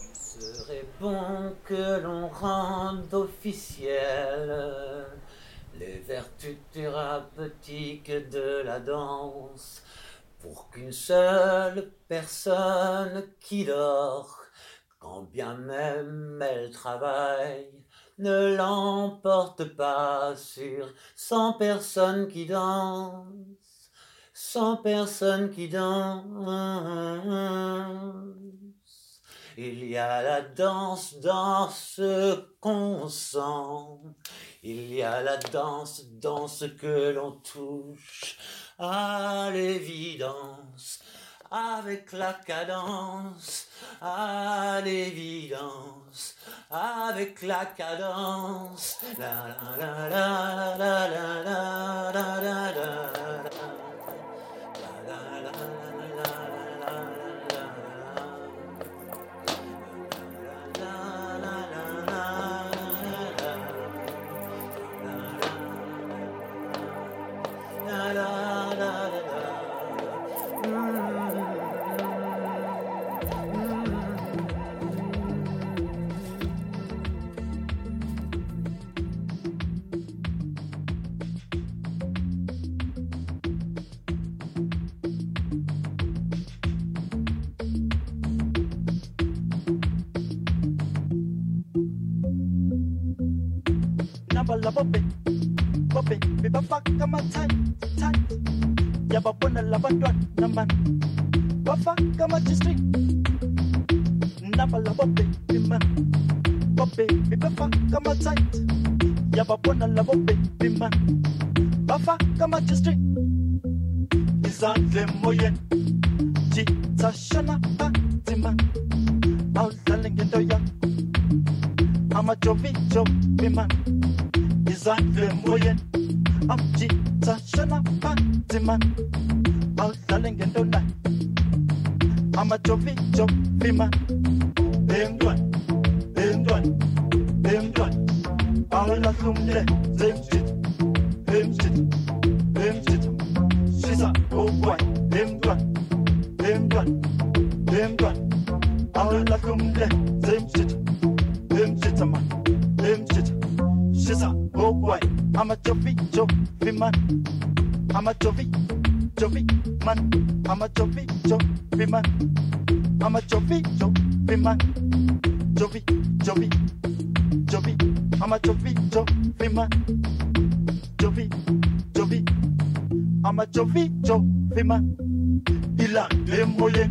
Il serait bon que l'on rende officiel les vertus thérapeutiques de la danse pour qu'une seule personne qui dort, quand bien même elle travaille, ne l'emporte pas sur cent personnes qui dansent, cent personnes qui dansent. Il y a la danse dans ce qu'on sent, il y a la danse dans ce que l'on touche, à l'évidence, avec la cadence, à l'évidence, avec la cadence. La la la la la la la la la la. Nabala kama time time. Yababona ba namani bafaka ba nabala bobaby man. Bobaby bafaka amatight yababona labobaby man. Bafaka amajistring izandla emoyeni ngithashana phansi man. Awudlale ngento yakho amajovijovi man. Izandla emoyeni amjitsa shona panzima awudlale ngento la amajovijovima bemntwana bemntwana bemntwana awulahle umle zemjitsa bemjitsa a shisa ogwayi I'm a Jovi, Jovi man. I'm a Jovi, Jovi man. I'm a Jovi, Jovi man. Jovi, Jovi, Jovi. I'm a Jovi, Jovi man. Jovi, Jovi. I'm a Jovi, Jovi man. Il a des moyens,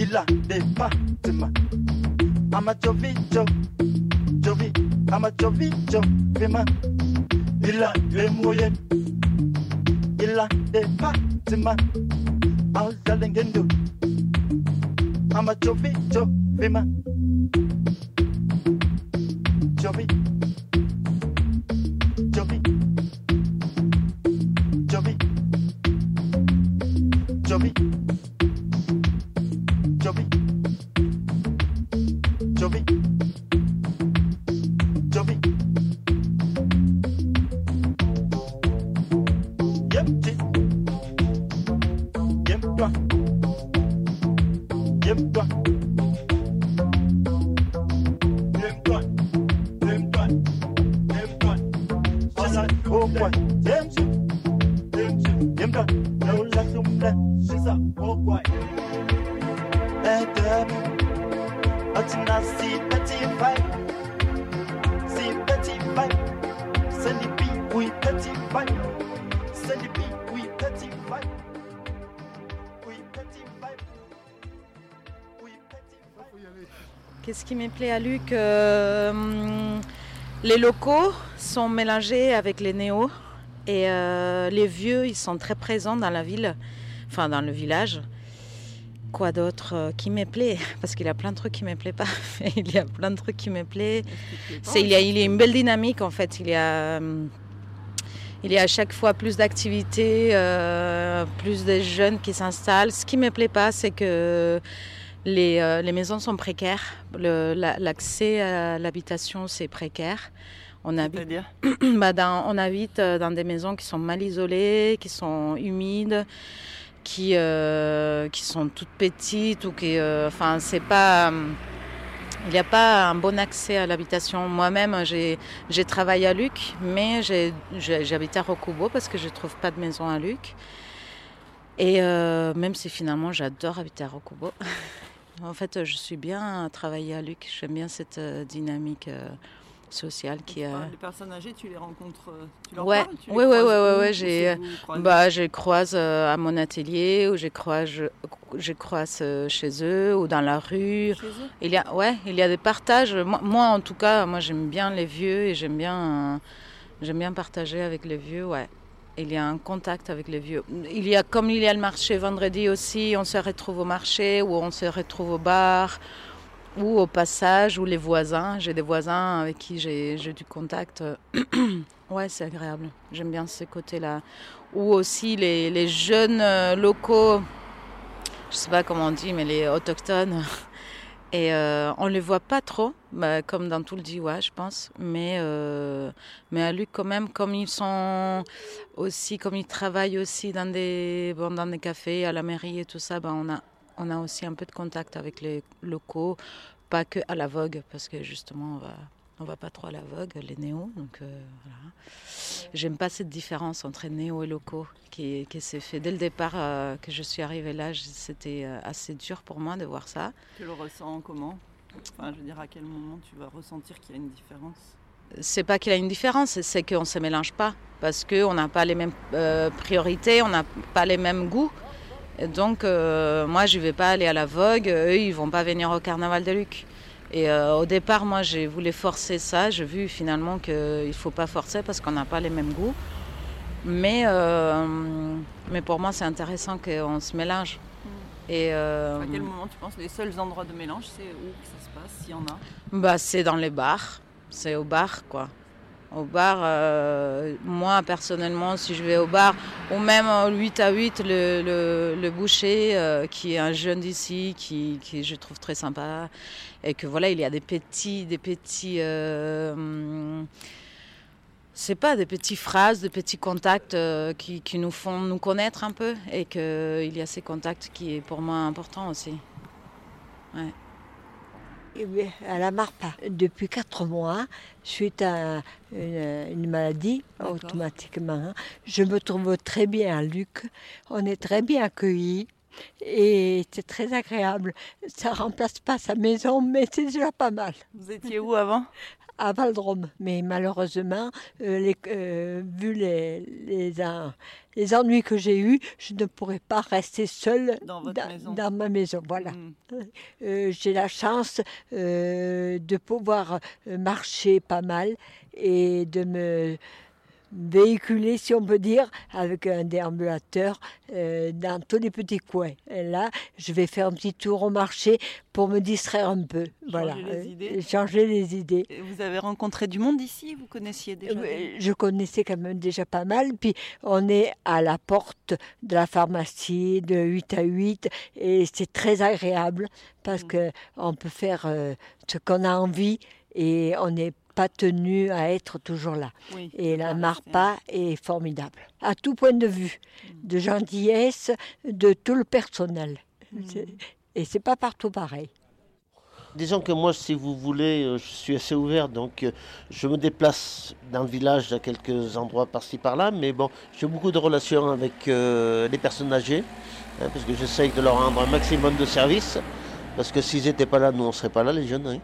il a des bâtiments. I'm a Jovi, Jovi, Jovi. I'm a Jovi, Jovi man. Il a des moyens la de Fatima. Al Galingendu. I'm a Jovi, Jovima. Jovi. À Luc Euh, Les locaux sont mélangés avec les néos et euh, les vieux, ils sont très présents dans la ville. enfin dans le village. Quoi d'autre euh, qui me plaît? Parce qu'il y a plein de trucs qui me plaît pas. il y a plein de trucs qui me plaît. C'est il y a il y a une belle dynamique en fait. Il y a il y a à chaque fois plus d'activités, euh, plus de jeunes qui s'installent. Ce qui me plaît pas, c'est que les, euh, les maisons sont précaires. La- L'accès à l'habitation, c'est précaire. On habite, Bah, dans- on habite euh, dans des maisons qui sont mal isolées, qui sont humides, qui, euh, qui sont toutes petites ou qui, euh, enfin, c'est pas. il n'y a pas un bon accès à l'habitation. Moi-même, j'ai travaillé à Luc, mais j'habite à Rokubo parce que je ne trouve pas de maison à Luc. Et euh, même si finalement j'adore habiter à Rokubo, en fait, je suis bien à travailler à Luc. J'aime bien cette euh, dynamique euh, sociale qui a. Les personnes âgées, tu les rencontres, euh, tu leur Ouais, parles tu les ouais, ouais, ouais, ouais, j'ai, bah, je les croise à mon atelier, ou je les croise, je, je croise chez eux, ou dans la rue. Chez eux? Il y a, ouais, il y a des partages. Moi, moi, en tout cas, moi, j'aime bien les vieux et j'aime bien, euh, j'aime bien partager avec les vieux, ouais. Il y a un contact avec les vieux. Il y a, comme il y a le marché vendredi aussi, on se retrouve au marché, ou on se retrouve au bar, ou au passage, ou les voisins. J'ai des voisins avec qui j'ai du contact. ouais, c'est agréable. J'aime bien ce côté-là. Ou aussi les, les jeunes euh, locaux, je sais pas comment on dit, mais les autochtones. Et euh, on les voit pas trop, bah, comme dans tout le Diwa, je pense. Mais, euh, mais à Luc, quand même, comme ils sont aussi, comme ils travaillent aussi dans des, dans des cafés, à la mairie et tout ça, bah, on, a, on a aussi un peu de contact avec les locaux, pas que à la Vogue, parce que justement, on va, on va pas trop à la Vogue, les néos. Donc euh, voilà. J'aime pas cette différence entre néo et locaux qui, qui s'est fait dès le départ euh, que je suis arrivée là. C'était euh, assez dur pour moi de voir ça. Tu le ressens comment? Enfin, je veux dire, à quel moment tu vas ressentir qu'il y a une différence? C'est pas qu'il y a une différence, c'est qu'on ne se mélange pas. Parce qu'on n'a pas les mêmes euh, priorités, on n'a pas les mêmes goûts. Et donc, euh, moi, je ne vais pas aller à la Vogue, eux, ils vont pas venir au Carnaval de Luc. Et euh, au départ, moi, j'ai voulu forcer ça. J'ai vu finalement qu'il ne faut pas forcer parce qu'on n'a pas les mêmes goûts. Mais, euh, mais pour moi, c'est intéressant qu'on se mélange. Et, euh, À quel moment tu penses les seuls endroits de mélange, c'est où que ça se passe, s'il y en a? Bah, c'est dans les bars. C'est au bar, quoi. Au bar, moi personnellement, si je vais au bar, ou même au 8 à 8, le, le, le boucher, qui est un jeune d'ici, qui, qui je trouve très sympa, et que voilà, il y a des petits, des petits, euh, c'est pas des petites phrases, des petits contacts euh, qui, qui nous font nous connaître un peu, et qu'il y a ces contacts qui est pour moi important aussi. Ouais. Eh bien, à la Marpa, depuis quatre mois, suite à une, une maladie, automatiquement, je me trouve très bien à Luc. On est très bien accueillis et c'est très agréable. Ça remplace pas sa maison, mais c'est déjà pas mal. Vous étiez où avant? À Valdrome. Mais malheureusement, euh, les- euh, vu les, les, en- les ennuis que j'ai eus, je ne pourrais pas rester seule Dans votre dans, maison. dans ma maison. Voilà. Euh, j'ai la chance de pouvoir marcher pas mal et de me véhiculer, si on peut dire, avec un déambulateur euh, dans tous les petits coins. Et là, je vais faire un petit tour au marché pour me distraire un peu. voilà, les euh, idées. changer les idées. Et Vous avez rencontré du monde ici Vous connaissiez déjà Euh, Je connaissais quand même déjà pas mal. Puis on est à la porte de la pharmacie de 8 à 8 et c'est très agréable parce que on peut faire euh, ce qu'on a envie et on n'est pas tenu à être toujours là. Oui, et la Marpa est formidable à tout point de vue, de gentillesse, de tout le personnel. C'est- Et c'est pas partout pareil. Disons que moi, si vous voulez, euh, je suis assez ouvert, donc euh, je me déplace dans le village à quelques endroits par-ci par-là, mais bon, j'ai beaucoup de relations avec euh, les personnes âgées, hein, parce que j'essaye de leur rendre un maximum de services, parce que s'ils n'étaient pas là, nous, on ne serait pas là, les jeunes. hein.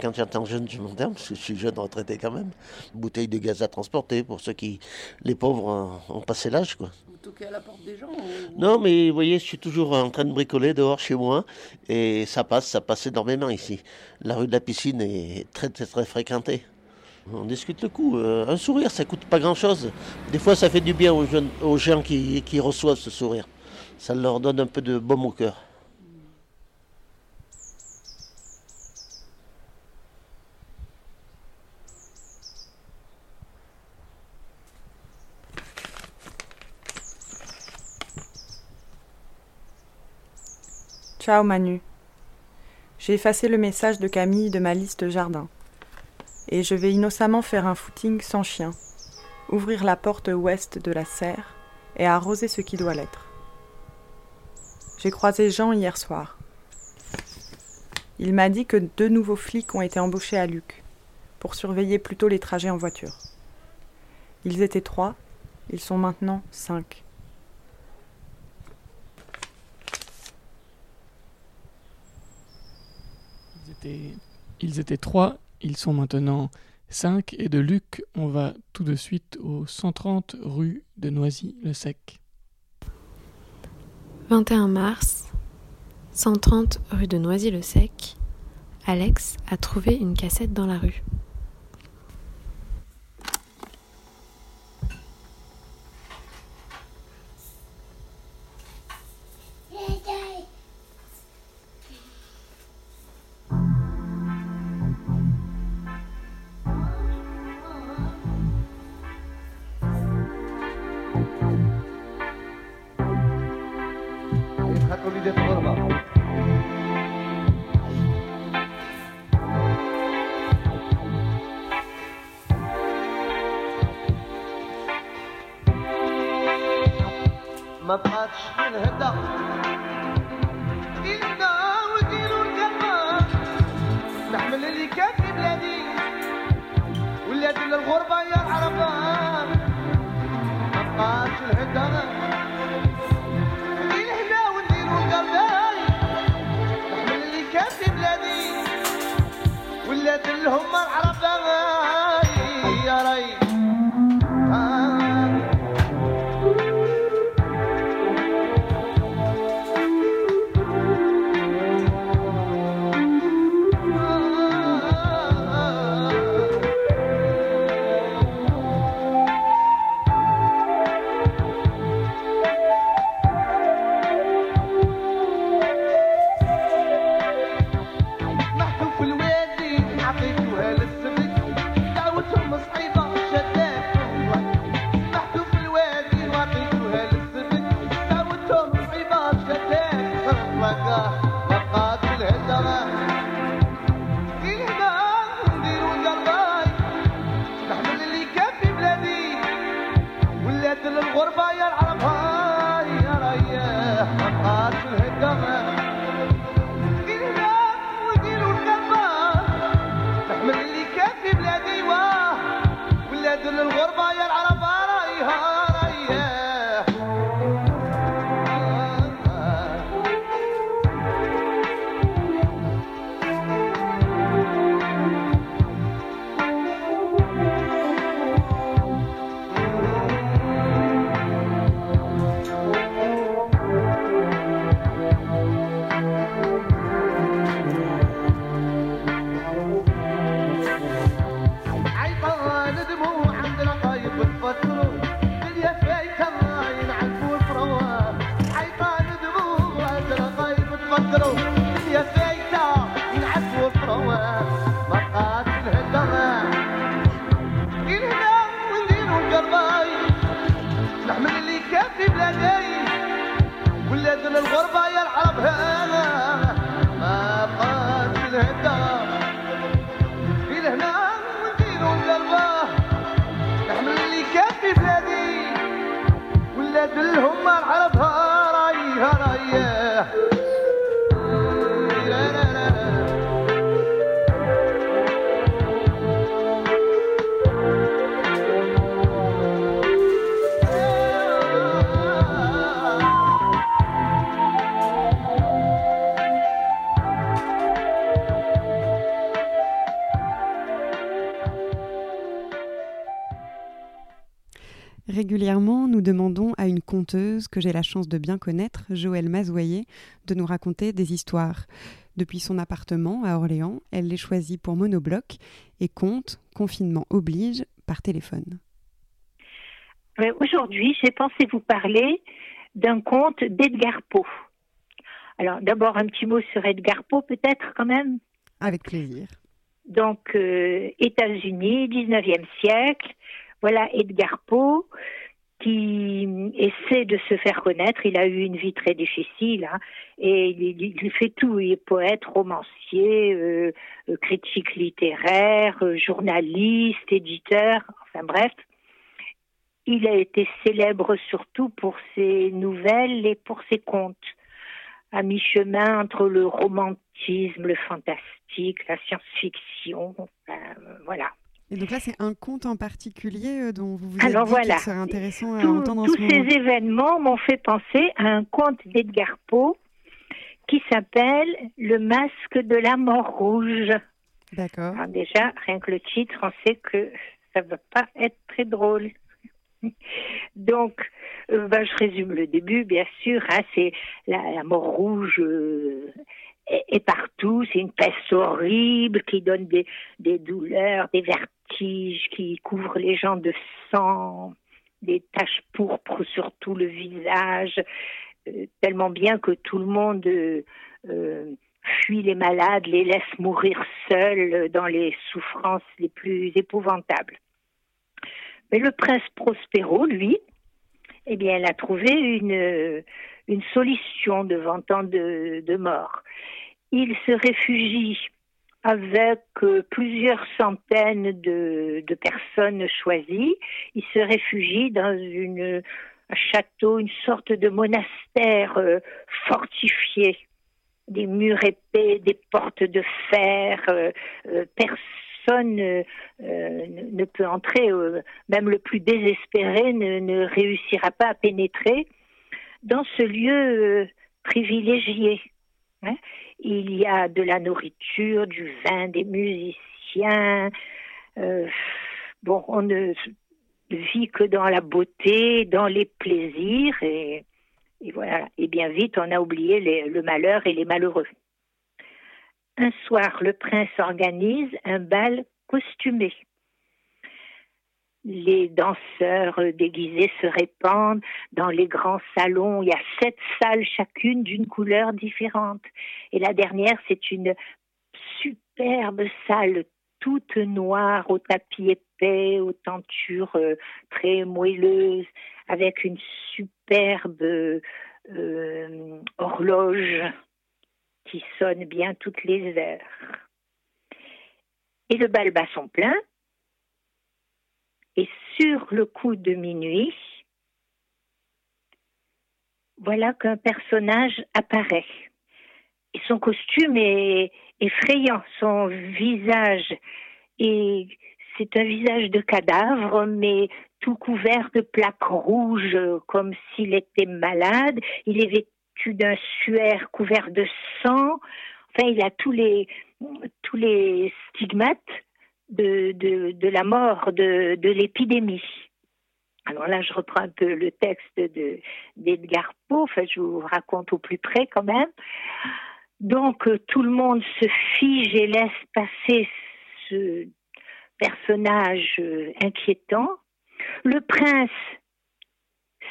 Quand j'entends jeune, je m'en terme, parce que je suis jeune retraité quand même. Bouteille de gaz à transporter pour ceux qui, les pauvres, ont passé l'âge, quoi. Vous toquez à la porte des gens ou- Non, mais vous voyez, je suis toujours en train de bricoler dehors chez moi et ça passe, ça passe énormément ici. La rue de la piscine est très, très, très fréquentée. On discute le coup. Euh, un sourire, ça coûte pas grand-chose. Des fois, ça fait du bien aux, jeunes, aux gens qui, qui reçoivent ce sourire. Ça leur donne un peu de baume au cœur. Ciao Manu. J'ai effacé le message de Camille de ma liste jardin. Et je vais innocemment faire un footing sans chien, ouvrir la porte ouest de la serre et arroser ce qui doit l'être. J'ai croisé Jean hier soir. Il m'a dit que deux nouveaux flics ont été embauchés à Luc pour surveiller plutôt les trajets en voiture. Ils étaient trois, ils sont maintenant cinq. Ils étaient trois, ils sont maintenant cinq. Et de Luc, on va tout de suite au 130 rue de Noisy-le-Sec. 21 mars, 130 rue de Noisy-le-Sec. Alex a trouvé une cassette dans la rue. ما بقاتش الهدى دينا Régulièrement, nous demandons à une conteuse que j'ai la chance de bien connaître, Joëlle Mazoyer, de nous raconter des histoires. Depuis son appartement à Orléans, elle les choisit pour monobloc et compte, confinement oblige, par téléphone. Aujourd'hui, j'ai pensé vous parler d'un conte d'Edgar Poe. Alors d'abord un petit mot sur Edgar Poe peut-être quand même? Avec plaisir. Donc euh, États-Unis, 19e siècle. Voilà Edgar Poe qui essaie de se faire connaître. Il a eu une vie très difficile hein, et il, fait tout. Il est poète, romancier, euh, euh, critique littéraire, euh, journaliste, éditeur, enfin bref. Il a été célèbre surtout pour ses nouvelles et pour ses contes, à mi-chemin entre le romantisme, le fantastique, la science-fiction, voilà. Et donc là, c'est un conte en particulier euh, dont vous vous êtes Alors dit voilà. serait intéressant à Tous- entendre en tous ce moment. ces événements m'ont fait penser à un conte d'Edgar Poe qui s'appelle Le masque de la mort rouge. D'accord. Alors déjà, rien que le titre, on sait que ça ne va pas être très drôle. Donc, euh, ben, je résume le début, bien sûr. hein, c'est la, la mort rouge euh, est partout. C'est une peste horrible qui donne des, douleurs, des vertiges, qui couvre les gens de sang, des taches pourpres sur tout le visage, euh, tellement bien que tout le monde euh, euh, fuit les malades, les laisse mourir seuls dans les souffrances les plus épouvantables. Mais le prince Prospero, lui, eh bien, elle a trouvé une, une solution devant tant de, de morts. Il se réfugie avec euh, plusieurs centaines de, personnes choisies. Il se réfugie dans un château, une sorte de monastère euh, fortifié. Des murs épais, des portes de fer, euh, personne ne peut entrer, même le plus désespéré ne réussira pas à pénétrer dans ce lieu euh, privilégié. hein. Il y a de la nourriture, du vin, des musiciens. euh, bon, on ne vit que dans la beauté, dans les plaisirs, et, voilà. Et bien vite, on a oublié le malheur et les malheureux. Un soir, le prince organise un bal costumé. Les danseurs euh, déguisés se répandent dans les grands salons. Il y a sept salles chacune d'une couleur différente. Et la dernière, c'est une superbe salle toute noire, au tapis épais, aux tentures euh, très moelleuses, avec une superbe euh, horloge qui sonne bien toutes les heures. Et le bal bat son plein. Et sur le coup de minuit, voilà qu'un personnage apparaît. Son costume est effrayant, son visage est c'est un visage de cadavre, mais tout couvert de plaques rouges, comme s'il était malade. Il est vêtu d'un suaire couvert de sang. Enfin, il a tous les stigmates de, la mort, de, l'épidémie. Alors là, je reprends un peu le texte de d'Edgar Poe, je vous raconte au plus près quand même. Donc, euh, tout le monde se fige et laisse passer ce personnage euh, inquiétant. Le prince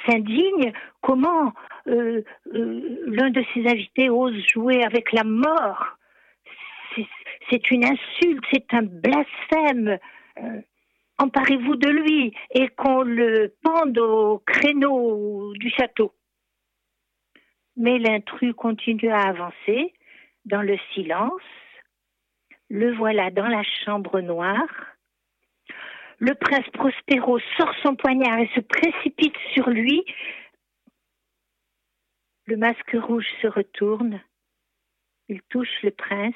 s'indigne. Comment euh, l'un de ses invités ose jouer avec la mort C'est- une insulte, c'est un blasphème. Euh, Emparez-vous de lui et qu'on le pende au créneau du château. Mais l'intrus continue à avancer dans le silence. Le voilà dans la chambre noire. Le prince Prospero sort son poignard et se précipite sur lui. Le masque rouge se retourne. Il touche le prince.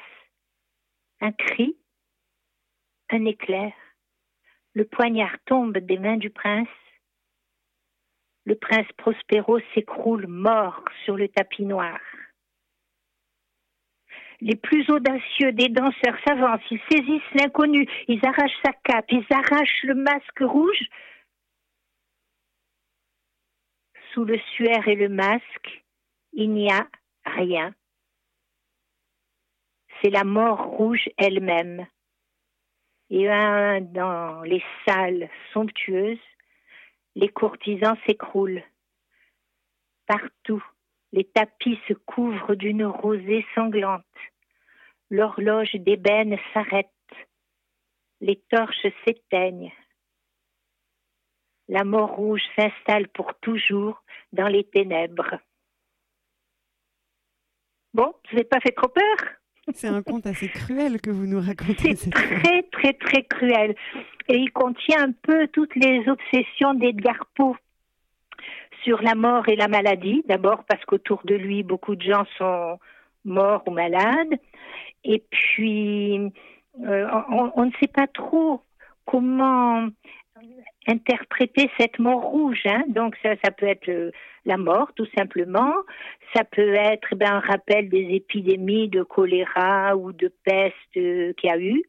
Un cri, un éclair. Le poignard tombe des mains du prince. Le prince Prospero s'écroule mort sur le tapis noir. Les plus audacieux des danseurs s'avancent, ils saisissent l'inconnu, ils arrachent sa cape, ils arrachent le masque rouge. Sous le suaire et le masque, il n'y a rien. C'est la mort rouge elle-même. Et un dans les salles somptueuses, les courtisans s'écroulent. Partout, les tapis se couvrent d'une rosée sanglante. L'horloge d'ébène s'arrête. Les torches s'éteignent. La mort rouge s'installe pour toujours dans les ténèbres. Bon, je n'ai pas fait trop peur? C'est un conte assez cruel que vous nous racontez. C'est très, très, très cruel. Et il contient un peu toutes les obsessions d'Edgar Poe sur la mort et la maladie. D'abord parce qu'autour de lui, beaucoup de gens sont morts ou malades. Et puis, euh, on, on ne sait pas trop comment interpréter cette mort rouge. Hein. Donc ça, ça peut être euh, la mort, tout simplement. Ça peut être eh ben, un rappel des épidémies de choléra ou de peste euh, qu'il y a eu.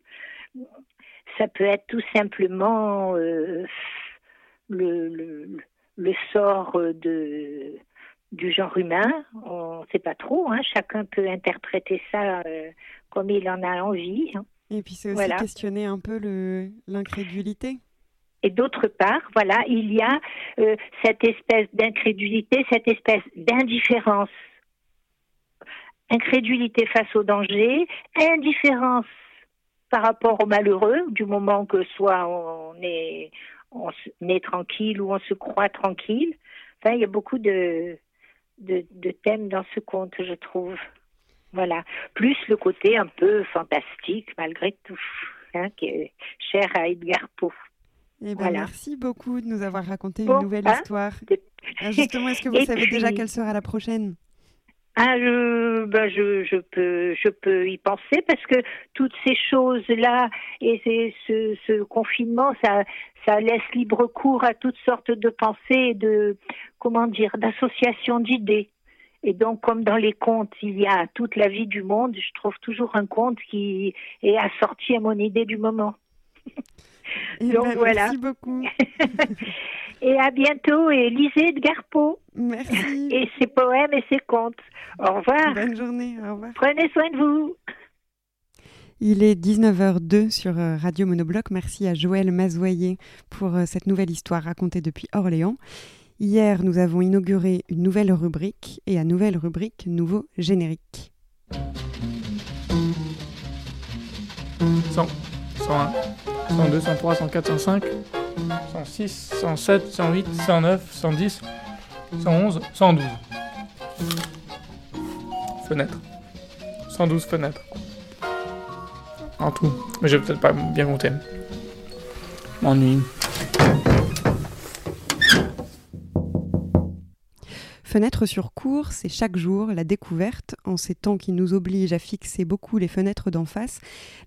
Ça peut être tout simplement euh, le, le, le sort de, du genre humain. On ne sait pas trop. Hein. Chacun peut interpréter ça euh, comme il en a envie. hein. Et puis c'est aussi Voilà. questionner un peu l'incrédulité. Et d'autre part, voilà, il y a euh, cette espèce d'incrédulité, cette espèce d'indifférence. Incrédulité face au danger, indifférence par rapport au malheureux, du moment que soit on est, tranquille ou on se croit tranquille. Enfin, il y a beaucoup de thèmes dans ce conte, je trouve. Voilà. Plus le côté un peu fantastique, malgré tout, hein, qui est cher à Edgar Poe. Eh ben, Voilà. Merci beaucoup de nous avoir raconté Bon, une nouvelle hein, histoire. Ah, justement, est-ce que vous savez déjà quelle sera la prochaine? Ah, je, ben je, je peux, je peux y penser parce que toutes ces choses-là et ces- ce, ce confinement, ça, ça laisse libre cours à toutes sortes de pensées et de, comment dire, d'associations d'idées. Et donc, comme dans les contes, il y a toute la vie du monde, je trouve toujours un conte qui est assorti à mon idée du moment. Eh donc ben, voilà. Merci beaucoup. Et à bientôt et lisez Edgar Poe. Merci. Et ses poèmes et ses contes. Au revoir. Bonne journée. Au revoir. Prenez soin de vous. Il est 19h02 sur euh, Radio Monobloc. Merci à Joël Mazoyer pour euh, cette nouvelle histoire racontée depuis Orléans. Hier, nous avons inauguré une nouvelle rubrique et à nouvelle rubrique, nouveau générique. 100, 101, 102, 103, 104, 105, 106, 107, 108, 109, 110, 111, 112. Fenêtres. 112 fenêtres. En tout. Mais j'ai peut-être pas bien compté. M'ennuie. Fenêtre sur cours, c'est chaque jour la découverte, en ces temps qui nous obligent à fixer beaucoup les fenêtres d'en face,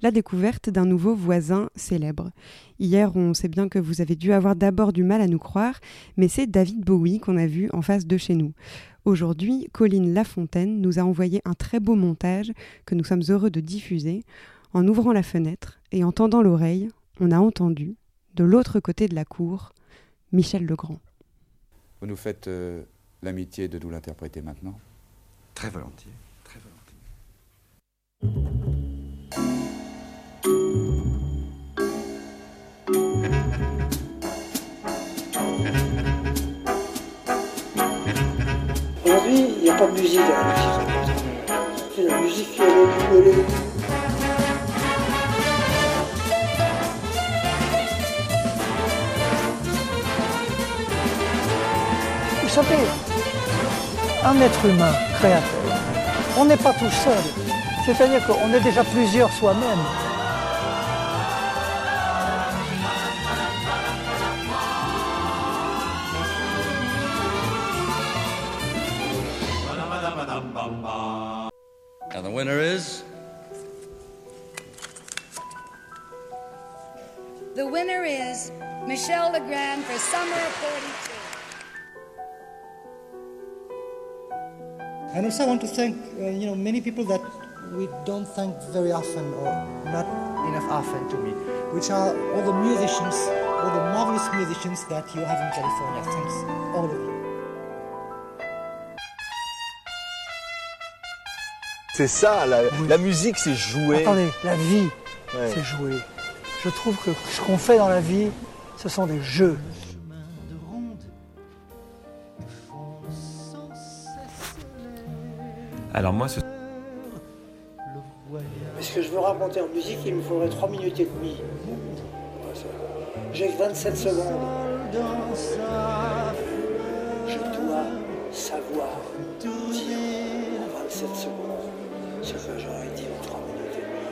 la découverte d'un nouveau voisin célèbre. Hier, on sait bien que vous avez dû avoir d'abord du mal à nous croire, mais c'est David Bowie qu'on a vu en face de chez nous. Aujourd'hui, Colline Lafontaine nous a envoyé un très beau montage que nous sommes heureux de diffuser. En ouvrant la fenêtre et en tendant l'oreille, on a entendu, de l'autre côté de la cour, Michel Legrand. Vous nous faites euh, l'amitié de nous l'interpréter maintenant Très volontiers, très volontiers. Aujourd'hui, il n'y a pas de musique à la C'est la musique qui est renouvelée. Vous savez, un être humain créateur, on n'est pas tout seul. C'est-à-dire qu'on est déjà plusieurs soi-même. And the winner is? The winner is Michelle Legrand for Summer of 42. And also, I want to thank uh, you know many people that we don't thank very often or not enough often to me, which are all the musicians, all the marvelous musicians that you have in California. Thanks, all of you. C'est ça, la, la musique, c'est jouer. Attendez, la vie, Ouais. c'est jouer. Je trouve que ce qu'on fait dans la vie, ce sont des jeux. Alors moi, ce... Mais ce que je veux raconter en musique, il me faudrait 3 minutes et demie. J'ai que 27 secondes. Je dois savoir dire en 27 secondes ce que j'aurais dit en 3 minutes et demie.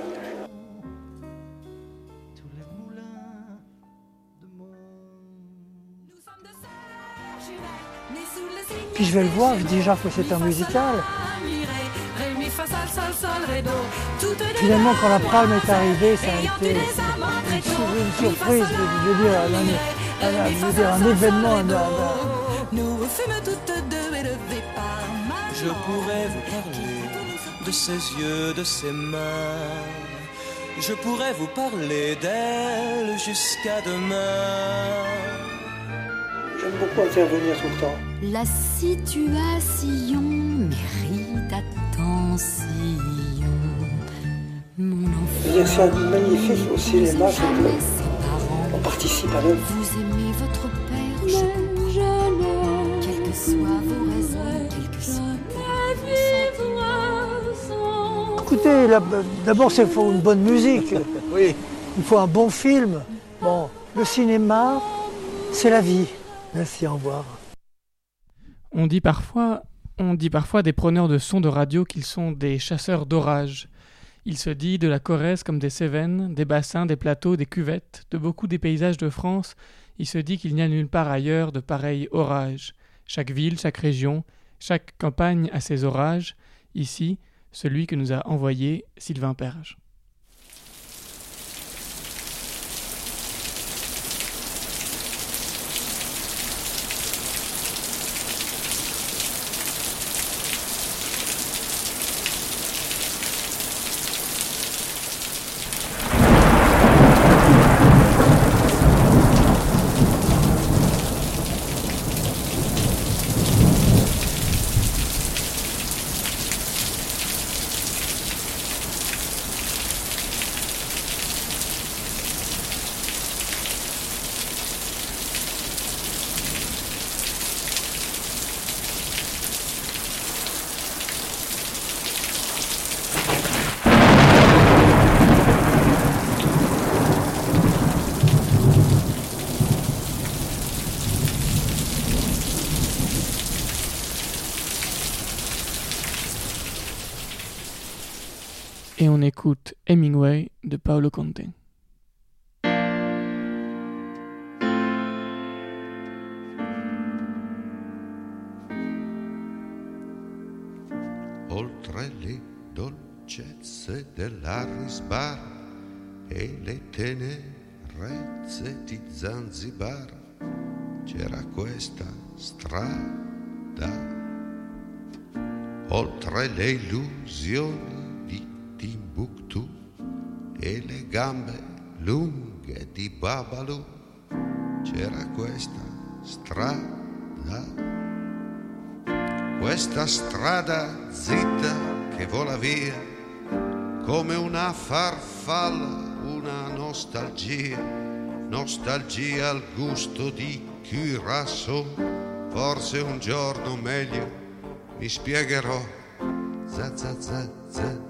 Puis je vais le voir, je dis déjà que c'est un musical. Finalement, quand la palme est arrivée, ça a été une, sur- une surprise, je veux dire, un, un- je veux dire, un événement. un- un- Nous fûmes toutes deux élevées par ma Je pourrais vous parler de ses yeux, de ses mains. Je pourrais vous parler d'elle jusqu'à demain. J'aime beaucoup intervenir tout le temps. La situation C'est magnifique au cinéma, c'est que on participe à l'œuvre. Vous aimez votre père, je comprends. Quelles que soient vos raisons, quelles que soient Écoutez, d'abord, il faut une bonne musique. Oui. Il faut un bon film. Bon, le cinéma, c'est la vie. Merci, au revoir. On dit parfois, on dit parfois des preneurs de sons de radio qu'ils sont des chasseurs d'orage. Il se dit de la Corrèze comme des Cévennes, des bassins, des plateaux, des cuvettes, de beaucoup des paysages de France, il se dit qu'il n'y a nulle part ailleurs de pareils orages. Chaque ville, chaque région, chaque campagne a ses orages. Ici, celui que nous a envoyé Sylvain Perge. Écoute Hemingway de Paolo Conte. oltre le dolcezze dell'Arisbar e le tenerezze di Zanzibar c'era questa strada, oltre le illusioni Timbuktu e le gambe lunghe di Babalu c'era questa strada questa strada zitta che vola via come una farfalla, una nostalgia, nostalgia al gusto di Curaçao. Forse un giorno meglio mi spiegherò. za za za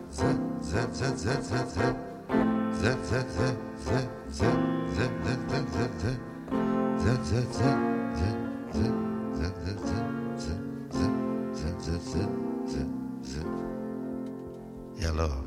Yeah, Lord.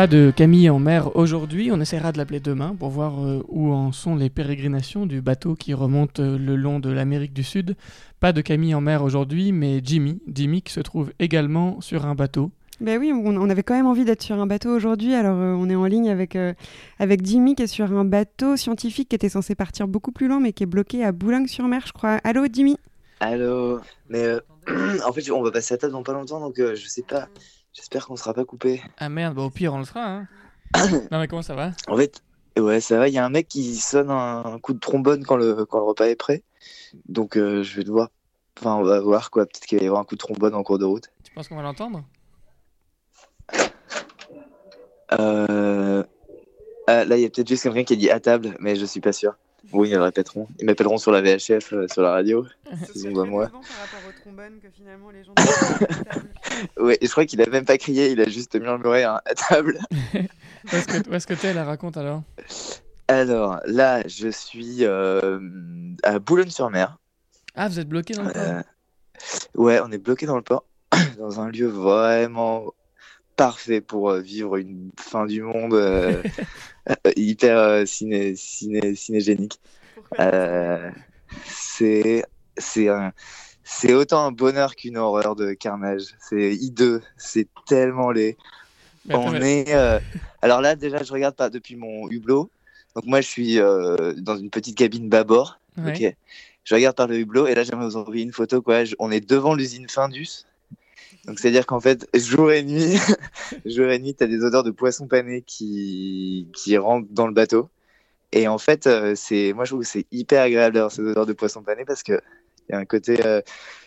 Pas de Camille en mer aujourd'hui, on essaiera de l'appeler demain pour voir euh, où en sont les pérégrinations du bateau qui remonte euh, le long de l'Amérique du Sud. Pas de Camille en mer aujourd'hui, mais Jimmy, Jimmy qui se trouve également sur un bateau. Ben oui, on, avait quand même envie d'être sur un bateau aujourd'hui, alors euh, on est en ligne avec, euh, avec Jimmy qui est sur un bateau scientifique qui était censé partir beaucoup plus loin mais qui est bloqué à Boulogne-sur-Mer, je crois. Allô Jimmy? Allô? Mais euh, en fait, on va passer à table dans pas longtemps, donc euh, je sais pas. J'espère qu'on sera pas coupé. Ah merde, bah au pire on le sera. Hein. non mais comment ça va? En fait, ouais, ça va. Il y a un mec qui sonne un coup de trombone quand le, quand le repas est prêt. Donc euh, je vais devoir. Enfin, on va voir quoi. Peut-être qu'il va y avoir un coup de trombone en cours de route. Tu penses qu'on va l'entendre? Euh... ah, là, il y a peut-être juste quelqu'un qui a dit à table, mais je suis pas sûr. Oui, ils le répéteront. Ils m'appelleront sur la VHF, euh, sur la radio. S'ils ont besoin de moi. Ouais, et je crois qu'il a même pas crié, il a juste murmuré un à table. Où est-ce que où est-ce que t'es la raconte alors Alors, là, je suis euh, à Boulogne-sur-Mer. Ah, vous êtes bloqué dans le port Euh, ouais, on est bloqué dans le port, dans un lieu vraiment parfait pour euh, vivre une fin du monde euh, euh, hyper ciné, ciné, cinégénique. Euh, c'est autant un bonheur qu'une horreur de carnage. C'est hideux, c'est tellement laid. Mais On mais- est euh, alors là déjà je regarde pas depuis mon hublot. Donc moi je suis dans une petite cabine bâbord. Ouais. Ok. Je regarde par le hublot et là j'aimerais vous envoyer une photo quoi. Je- on est devant l'usine Findus. Donc c'est à dire qu'en fait jour et nuit, jour et nuit t'as des odeurs de poisson pané qui qui rentrent dans le bateau. Et en fait euh, c'est moi je trouve que c'est hyper agréable d'avoir ces odeurs de poisson pané parce que il y a un côté euh,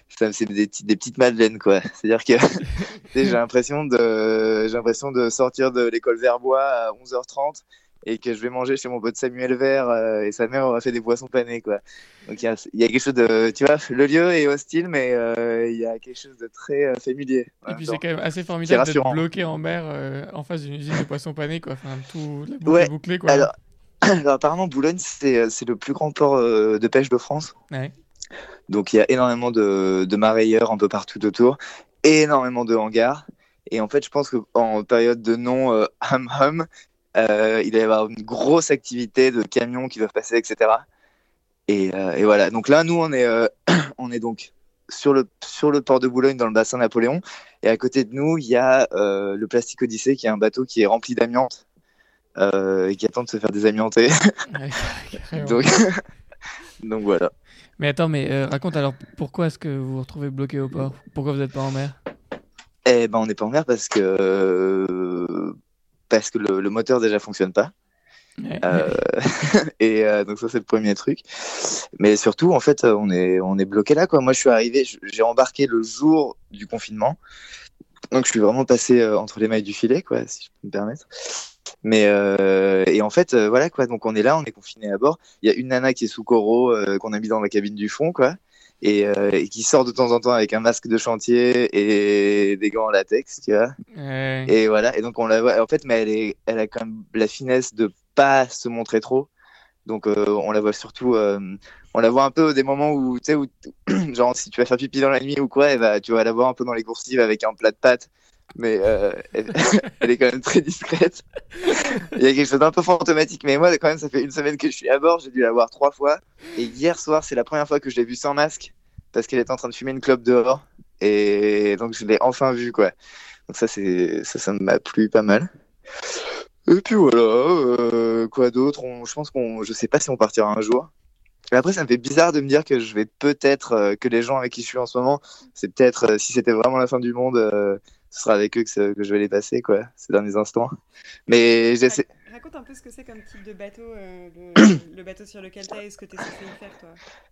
c'est des, des petites madeleines quoi. C'est-à-dire que tu j'ai l'impression de j'ai l'impression de sortir de l'école Verbois à 11h30 et que je vais manger chez mon pote Samuel Vert euh, et sa mère aura fait des poissons panés quoi. Donc il y a, il y a quelque chose de tu vois le lieu est hostile mais euh, il y a quelque chose de très euh, familier. Et puis c'est quand même assez formidable d'être bloqué en mer en face d'une usine de poissons panés quoi. Enfin tout la boucle Ouais. est bouclée quoi. Alors, alors apparemment Boulogne c'est c'est le plus grand port de pêche de France. Ouais. Donc il y a énormément de, de marailleurs un peu partout autour, énormément de hangars. Et en fait, je pense qu'en période de non euh, hum hum, euh, il va y avoir une grosse activité de camions qui doivent passer, etc. Et, euh, et voilà. Donc là, nous, on est, euh, on est donc sur le, sur le port de Boulogne, dans le bassin Napoléon. Et à côté de nous, il y a le Plastic Odyssey, qui est un bateau qui est rempli d'amiante et qui attend de se faire désamianter. Ouais, donc, donc voilà. Mais attends, mais raconte alors pourquoi est-ce que vous vous retrouvez bloqué au port? Pourquoi vous n'êtes pas en mer? Eh ben, on n'est pas en mer parce que parce que le, le moteur déjà fonctionne pas. Ouais. Euh, et euh, donc ça c'est le premier truc. Mais surtout en fait on est on est bloqué là quoi. Moi je suis arrivé, j'ai embarqué le jour du confinement. Donc je suis vraiment passé euh, entre les mailles du filet quoi, si je peux me permettre. Mais et en fait voilà quoi. Donc on est là, on est confiné à bord. Il y a une nana qui est sous coro euh, qu'on a mis dans la cabine du fond quoi. Et, euh, et qui sort de temps en temps avec un masque de chantier et des gants en latex, tu vois. Ouais. Et voilà, et donc on la voit. En fait, mais elle, est, elle a quand même la finesse de pas se montrer trop. Donc euh, on la voit surtout, euh, on la voit un peu des moments où, tu sais, où, genre si tu vas faire pipi dans la nuit ou quoi, elle va, tu vas la voir un peu dans les coursives avec un plat de pâtes. Mais euh, elle, est quand même très discrète. Il y a quelque chose d'un peu fantomatique. Mais moi, quand même, ça fait une semaine que je suis à bord. J'ai dû la voir trois fois. Et hier soir, c'est la première fois que je l'ai vue sans masque parce qu'elle était en train de fumer une clope dehors. Et donc, je l'ai enfin vue, quoi. Donc ça, ça, m'a plu pas mal. Et puis voilà, euh, quoi d'autre? Je pense qu'on, je sais pas si on partira un jour. Mais après, ça me fait bizarre de me dire que je vais peut-être, euh, que les gens avec qui je suis en ce moment, c'est peut-être, si c'était vraiment la fin du monde, ce sera avec eux que, je vais les passer, quoi, ces derniers instants. Mais j'essaie. Raconte un peu ce que c'est comme type de bateau, euh, le, le bateau sur lequel t'es et ce que t'es censé y faire, toi.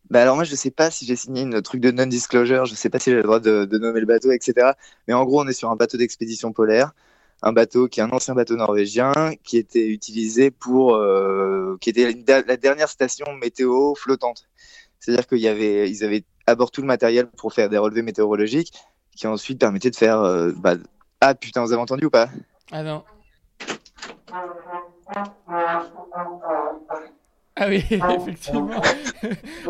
Bah alors moi je sais pas si j'ai signé une truc de non-disclosure, je sais pas si j'ai le droit de, de nommer le bateau, etc. Mais en gros on est sur un bateau d'expédition polaire, un bateau qui est un ancien bateau norvégien, qui était utilisé pour, euh, qui était la dernière station météo flottante. C'est-à-dire qu'il y avait, ils avaient à bord tout le matériel pour faire des relevés météorologiques, qui ensuite permettaient de faire, euh, bah, ah putain vous avez entendu ou pas? Ah non. Ah oui, effectivement.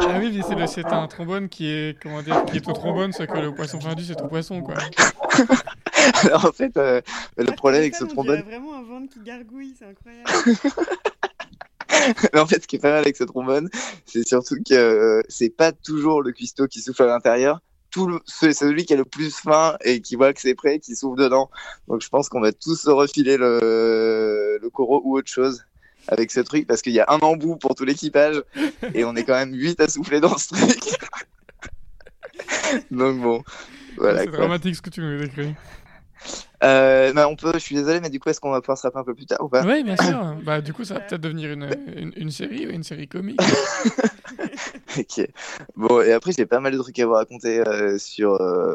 ah oui, mais c'est le- c'est un trombone qui est, comment dire, qui est au trombone, c'est que le poisson fendu, c'est ton poisson, quoi. Alors en fait, euh, le problème avec ce trombone, vraiment un ventre qui gargouille, c'est incroyable. Mais en fait, ce qui est pas mal avec ce trombone, c'est surtout que euh, c'est pas toujours le cuistot qui souffle à l'intérieur. Tout le, c'est celui qui est le plus fin et qui voit que c'est prêt, qui souffle dedans. Donc je pense qu'on va tous se refiler le, le coraux ou autre chose avec ce truc parce qu'il y a un embout pour tout l'équipage et on est quand même 8 à souffler dans ce truc. Donc bon, voilà. c'est dramatique ce que tu décris. Euh, bah, on peut, je suis désolé, mais du coup, est-ce qu'on va pouvoir se rappeler un peu plus tard ou pas? Oui, bien sûr. Bah, du coup, ça va peut-être devenir une, une, une série, une série comique. Ok. Bon, et après, j'ai pas mal de trucs à vous raconter euh, sur. euh,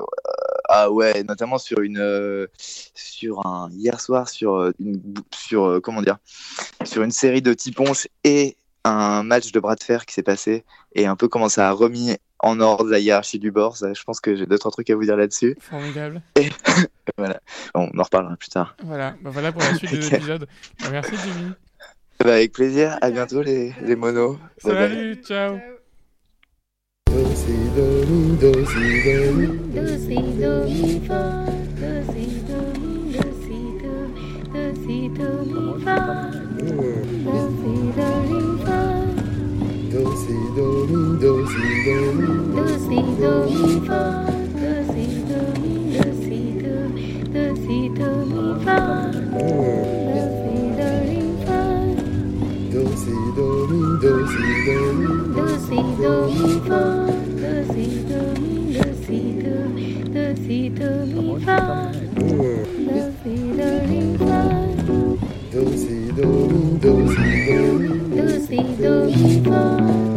ah ouais, notamment sur une. euh, sur un. Hier soir, sur une. Sur. comment dire? Sur une série de Tiponche et un match de bras de fer qui s'est passé et un peu comment ça a remis en ordre la hiérarchie du bord. Ça, je pense que j'ai deux, trois trucs à vous dire là-dessus. Formidable. Et voilà. Bon, on en reparlera plus tard. Voilà, bah voilà pour la suite épisodes. Bah, merci Jimmy. Bah, avec plaisir. À bientôt, les, les monos. dosido mi fa dosido mi fa dosido mi fa dosido ri fa dosido ri dosido ri dosido mi fa dosido ri dosido mi fa dosido mi fa dosido ri fa dosido ri dosido ri dosido ri fa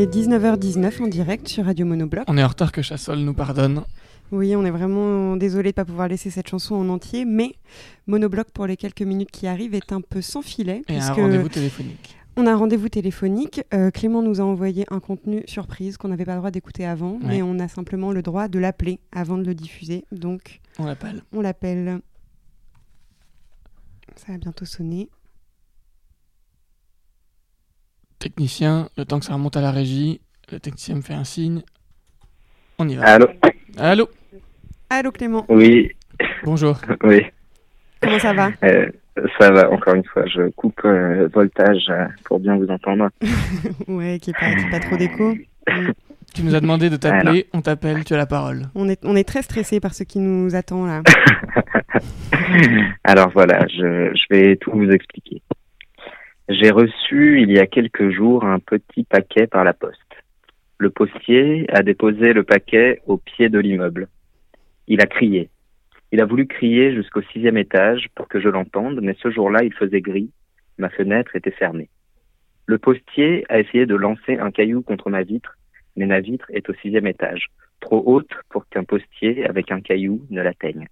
est 19h19 en direct sur Radio Monobloc. On est en retard que Chassol nous pardonne. Oui, on est vraiment désolé de pas pouvoir laisser cette chanson en entier, mais Monobloc pour les quelques minutes qui arrivent est un peu sans filet. Et un rendez-vous téléphonique. On a un rendez-vous téléphonique. Euh, Clément nous a envoyé un contenu surprise qu'on n'avait pas le droit d'écouter avant, Ouais. mais on a simplement le droit de l'appeler avant de le diffuser. Donc, On l'appelle. on l'appelle. Ça va bientôt sonner. Technicien, le temps que ça remonte à la régie, le technicien me fait un signe. On y va. Allô Allô Allô Clément. Oui. Bonjour. Oui. Comment ça va Euh, ça va, encore une fois, je coupe euh, le voltage euh, pour bien vous entendre. ouais, qui est pas, qui est pas trop d'écho. Tu nous as demandé de t'appeler, on t'appelle, tu as la parole. On est, on est très stressé par ce qui nous attend là. Alors voilà, je, je vais tout vous expliquer. J'ai reçu il y a quelques jours un petit paquet par la poste. Le postier a déposé le paquet au pied de l'immeuble. Il a crié. Il a voulu crier jusqu'au sixième étage pour que je l'entende, mais ce jour-là, il faisait gris. Ma fenêtre était fermée. Le postier a essayé de lancer un caillou contre ma vitre, mais ma vitre est au sixième étage, trop haute pour qu'un postier avec un caillou ne l'atteigne.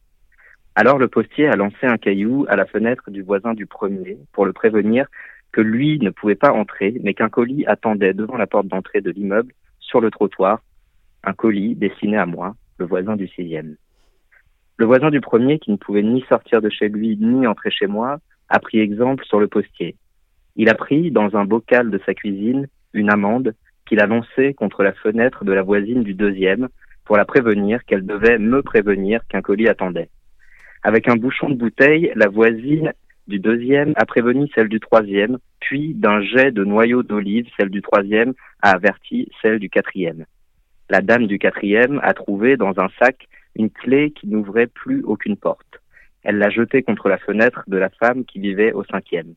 Alors le postier a lancé un caillou à la fenêtre du voisin du premier pour le prévenir que lui ne pouvait pas entrer, mais qu'un colis attendait devant la porte d'entrée de l'immeuble, sur le trottoir, un colis destiné à moi, le voisin du sixième. Le voisin du premier, qui ne pouvait ni sortir de chez lui ni entrer chez moi, a pris exemple sur le postier. Il a pris dans un bocal de sa cuisine une amande qu'il a lancée contre la fenêtre de la voisine du deuxième pour la prévenir qu'elle devait me prévenir qu'un colis attendait. Avec un bouchon de bouteille, la voisine du deuxième a prévenu celle du troisième, puis d'un jet de noyau d'olive, celle du troisième a averti celle du quatrième. La dame du quatrième a trouvé dans un sac une clé qui n'ouvrait plus aucune porte. Elle l'a jetée contre la fenêtre de la femme qui vivait au cinquième.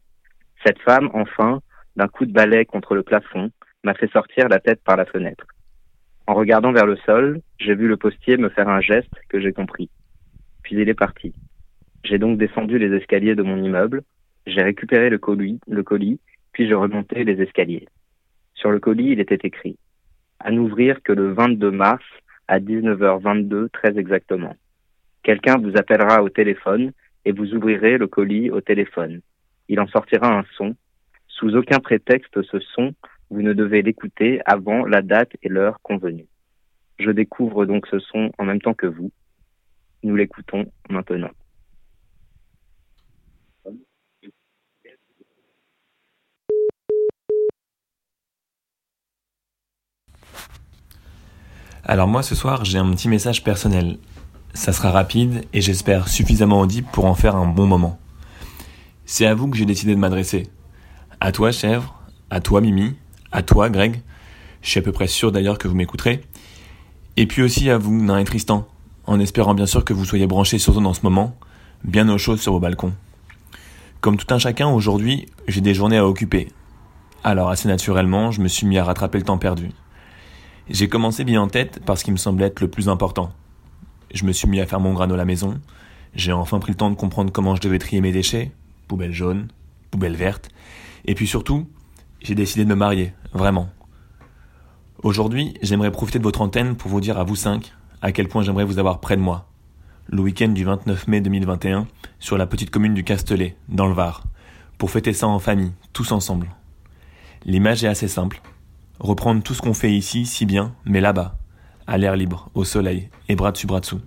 Cette femme, enfin, d'un coup de balai contre le plafond, m'a fait sortir la tête par la fenêtre. En regardant vers le sol, j'ai vu le postier me faire un geste que j'ai compris. Puis il est parti. J'ai donc descendu les escaliers de mon immeuble, j'ai récupéré le colis, puis je remontais les escaliers. Sur le colis, il était écrit à n'ouvrir que le 22 mars à 19h22 très exactement. Quelqu'un vous appellera au téléphone et vous ouvrirez le colis au téléphone. Il en sortira un son. Sous aucun prétexte ce son, vous ne devez l'écouter avant la date et l'heure convenue. Je découvre donc ce son en même temps que vous. Nous l'écoutons maintenant. Alors moi ce soir j'ai un petit message personnel. Ça sera rapide et j'espère suffisamment audible pour en faire un bon moment. C'est à vous que j'ai décidé de m'adresser. À toi chèvre, à toi Mimi, à toi Greg. Je suis à peu près sûr d'ailleurs que vous m'écouterez. Et puis aussi à vous Nain et Tristan, en espérant bien sûr que vous soyez branchés sur zone en ce moment, bien au chaud sur vos balcons. Comme tout un chacun aujourd'hui, j'ai des journées à occuper. Alors assez naturellement, je me suis mis à rattraper le temps perdu. J'ai commencé bien en tête parce qu'il me semblait être le plus important. Je me suis mis à faire mon grano à la maison. J'ai enfin pris le temps de comprendre comment je devais trier mes déchets, poubelle jaune, poubelle verte. Et puis surtout, j'ai décidé de me marier, vraiment. Aujourd'hui, j'aimerais profiter de votre antenne pour vous dire à vous cinq à quel point j'aimerais vous avoir près de moi. Le week-end du 29 mai 2021, sur la petite commune du Castellet, dans le Var, pour fêter ça en famille, tous ensemble. L'image est assez simple. Reprendre tout ce qu'on fait ici si bien, mais là-bas, à l'air libre, au soleil, et bras dessus bras dessous.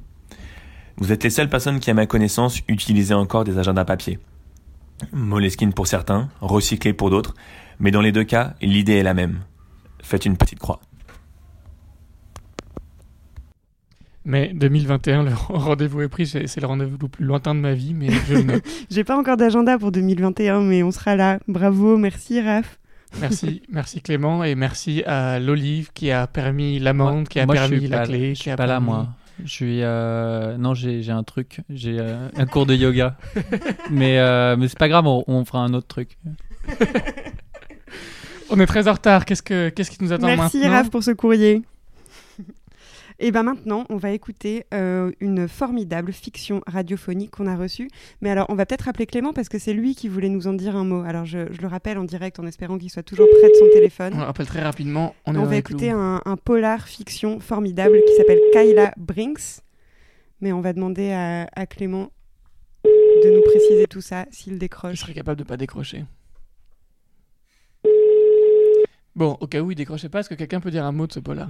Vous êtes les seules personnes qui, à ma connaissance, utilisent encore des agendas papier. Moleskine pour certains, recyclé pour d'autres, mais dans les deux cas, l'idée est la même. Faites une petite croix. Mais 2021, le rendez-vous est pris, c'est c'est le rendez-vous le plus lointain de ma vie, mais je le note. J'ai pas encore d'agenda pour 2021, mais on sera là. Bravo, merci Raph. Merci, merci Clément et merci à l'olive qui a permis l'amende, qui a Moi, permis la pas- clé. Je suis pas là, moi. Je suis. euh, Non, j'ai j'ai un truc. J'ai euh, un cours de yoga. mais euh, mais c'est pas grave, on, on fera un autre truc. On est très en retard. Qu'est-ce que qu'est-ce qui nous attend Merci maintenant Raph pour ce courrier. Et ben maintenant, on va écouter euh, une formidable fiction radiophonique qu'on a reçue. Mais alors, on va peut-être rappeler Clément parce que c'est lui qui voulait nous en dire un mot. Alors, je, je le rappelle en direct en espérant qu'il soit toujours près de son téléphone. On le rappelle très rapidement. On, est On dans va écouter un, un polar fiction formidable qui s'appelle Kyla Brinks. Mais on va demander à, à Clément de nous préciser tout ça s'il Je décroche. serais capable de pas décrocher. Bon, au cas où il décrochait pas, est-ce que quelqu'un peut dire un mot de ce polar?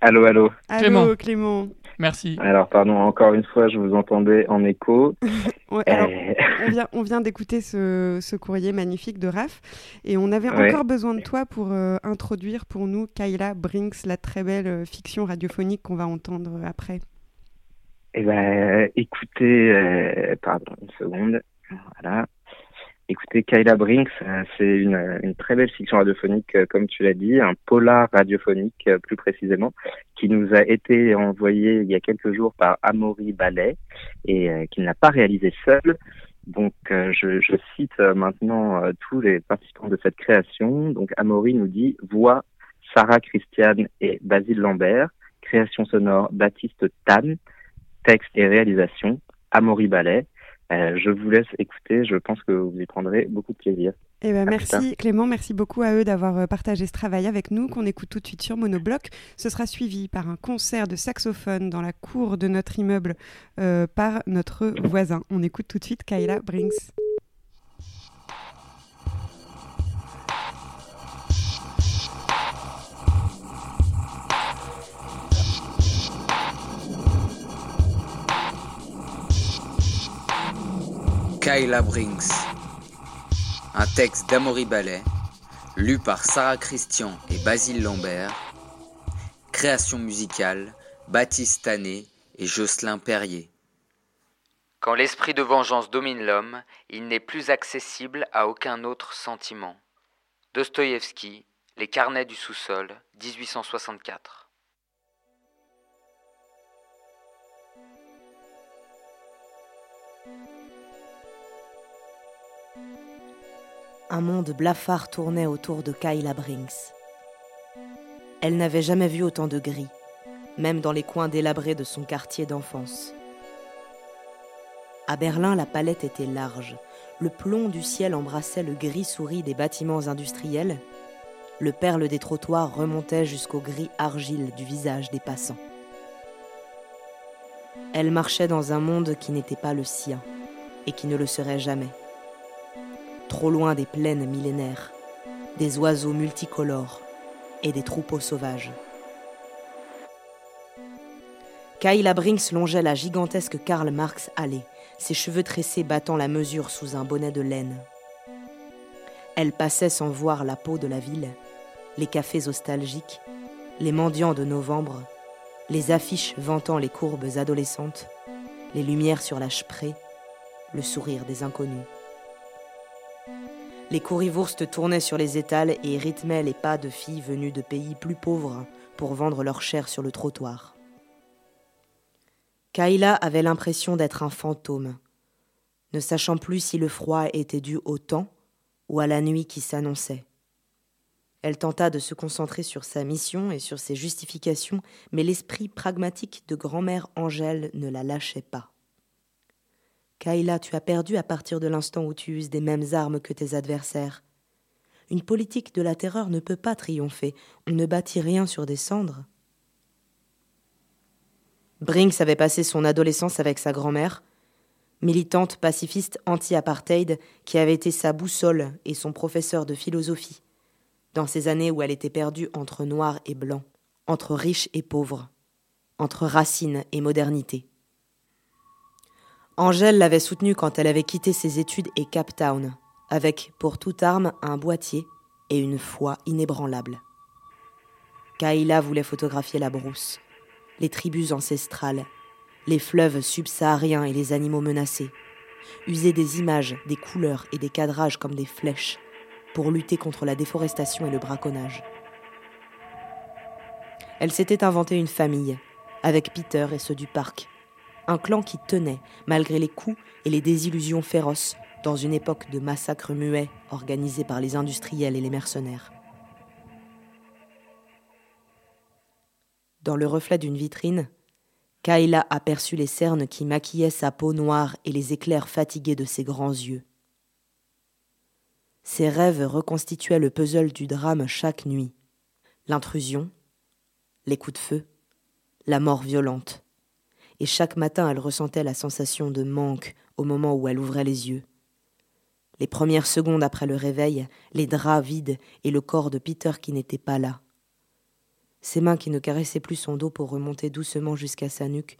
Allô, allô. Allô, Clément. Clément. Merci. Alors, pardon, encore une fois, je vous entendais en écho. Ouais, alors, Euh, on vient, on vient d'écouter ce, ce courrier magnifique de Raph et on avait Ouais. encore besoin de toi pour euh, introduire pour nous Kyla Brinks, la très belle euh, fiction radiophonique qu'on va entendre après. Eh ben, écoutez, euh, pardon, une seconde. Voilà. Écoutez, Kyla Brinks, euh, c'est une, une très belle fiction radiophonique, euh, comme tu l'as dit, un polar radiophonique euh, plus précisément, qui nous a été envoyé il y a quelques jours par Amaury Ballet et euh, qui ne l'a pas réalisé seul. Donc, je, je cite maintenant tous les participants de cette création. Donc, Amaury nous dit voix Sarah Christiane et Basile Lambert, création sonore Baptiste Tan, texte et réalisation Amaury Ballet. Euh, je vous laisse écouter, je pense que vous y prendrez beaucoup de plaisir. Eh ben, À merci. Clément, merci beaucoup à eux d'avoir euh, partagé ce travail avec nous, qu'on écoute tout de suite sur Monobloc. Ce sera suivi par un concert de saxophone dans la cour de notre immeuble euh, par notre voisin. On écoute tout de suite Kyla Brinks. Kayla Brinks. Un texte d'Amaury Ballet, lu par Sarah Christian et Basile Lambert. Création musicale, Baptiste Tanet et Jocelyn Perrier. Quand l'esprit de vengeance domine l'homme, il n'est plus accessible à aucun autre sentiment. Dostoïevski, Les carnets du sous-sol, 1864. Un monde blafard tournait autour de Kayla Brinks. Elle n'avait jamais vu autant de gris, même dans les coins délabrés de son quartier d'enfance. À Berlin, la palette était large. Le plomb du ciel embrassait le gris souris des bâtiments industriels. Le perle des trottoirs remontait jusqu'au gris argile du visage des passants. Elle marchait dans un monde qui n'était pas le sien et qui ne le serait jamais. Trop loin des plaines millénaires, des oiseaux multicolores et des troupeaux sauvages. Kayla Brinks longeait la gigantesque Karl Marx allée, ses cheveux tressés battant la mesure sous un bonnet de laine. Elle passait sans voir la peau de la ville, les cafés nostalgiques, les mendiants de novembre, les affiches vantant les courbes adolescentes, les lumières sur la Spree, le sourire des inconnus. Les courrivourses tournaient sur les étals et rythmaient les pas de filles venues de pays plus pauvres pour vendre leur chair sur le trottoir. Kayla avait l'impression d'être un fantôme, ne sachant plus si le froid était dû au temps ou à la nuit qui s'annonçait. Elle tenta de se concentrer sur sa mission et sur ses justifications, mais l'esprit pragmatique de grand-mère Angèle ne la lâchait pas. Kayla, tu as perdu à partir de l'instant où tu uses des mêmes armes que tes adversaires. Une politique de la terreur ne peut pas triompher. On ne bâtit rien sur des cendres. Brinks avait passé son adolescence avec sa grand-mère, militante pacifiste anti-apartheid qui avait été sa boussole et son professeur de philosophie, dans ces années où elle était perdue entre noir et blanc, entre riche et pauvre, entre racine et modernité. Angèle l'avait soutenue quand elle avait quitté ses études et Cape Town, avec pour toute arme un boîtier et une foi inébranlable. Kaïla voulait photographier la brousse, les tribus ancestrales, les fleuves subsahariens et les animaux menacés, user des images, des couleurs et des cadrages comme des flèches pour lutter contre la déforestation et le braconnage. Elle s'était inventée une famille, avec Peter et ceux du parc, un clan qui tenait, malgré les coups et les désillusions féroces, dans une époque de massacres muets organisés par les industriels et les mercenaires. Dans le reflet d'une vitrine, Kayla aperçut les cernes qui maquillaient sa peau noire et les éclairs fatigués de ses grands yeux. Ses rêves reconstituaient le puzzle du drame chaque nuit. L'intrusion, les coups de feu, la mort violente et chaque matin elle ressentait la sensation de manque au moment où elle ouvrait les yeux. Les premières secondes après le réveil, les draps vides et le corps de Peter qui n'était pas là. Ses mains qui ne caressaient plus son dos pour remonter doucement jusqu'à sa nuque.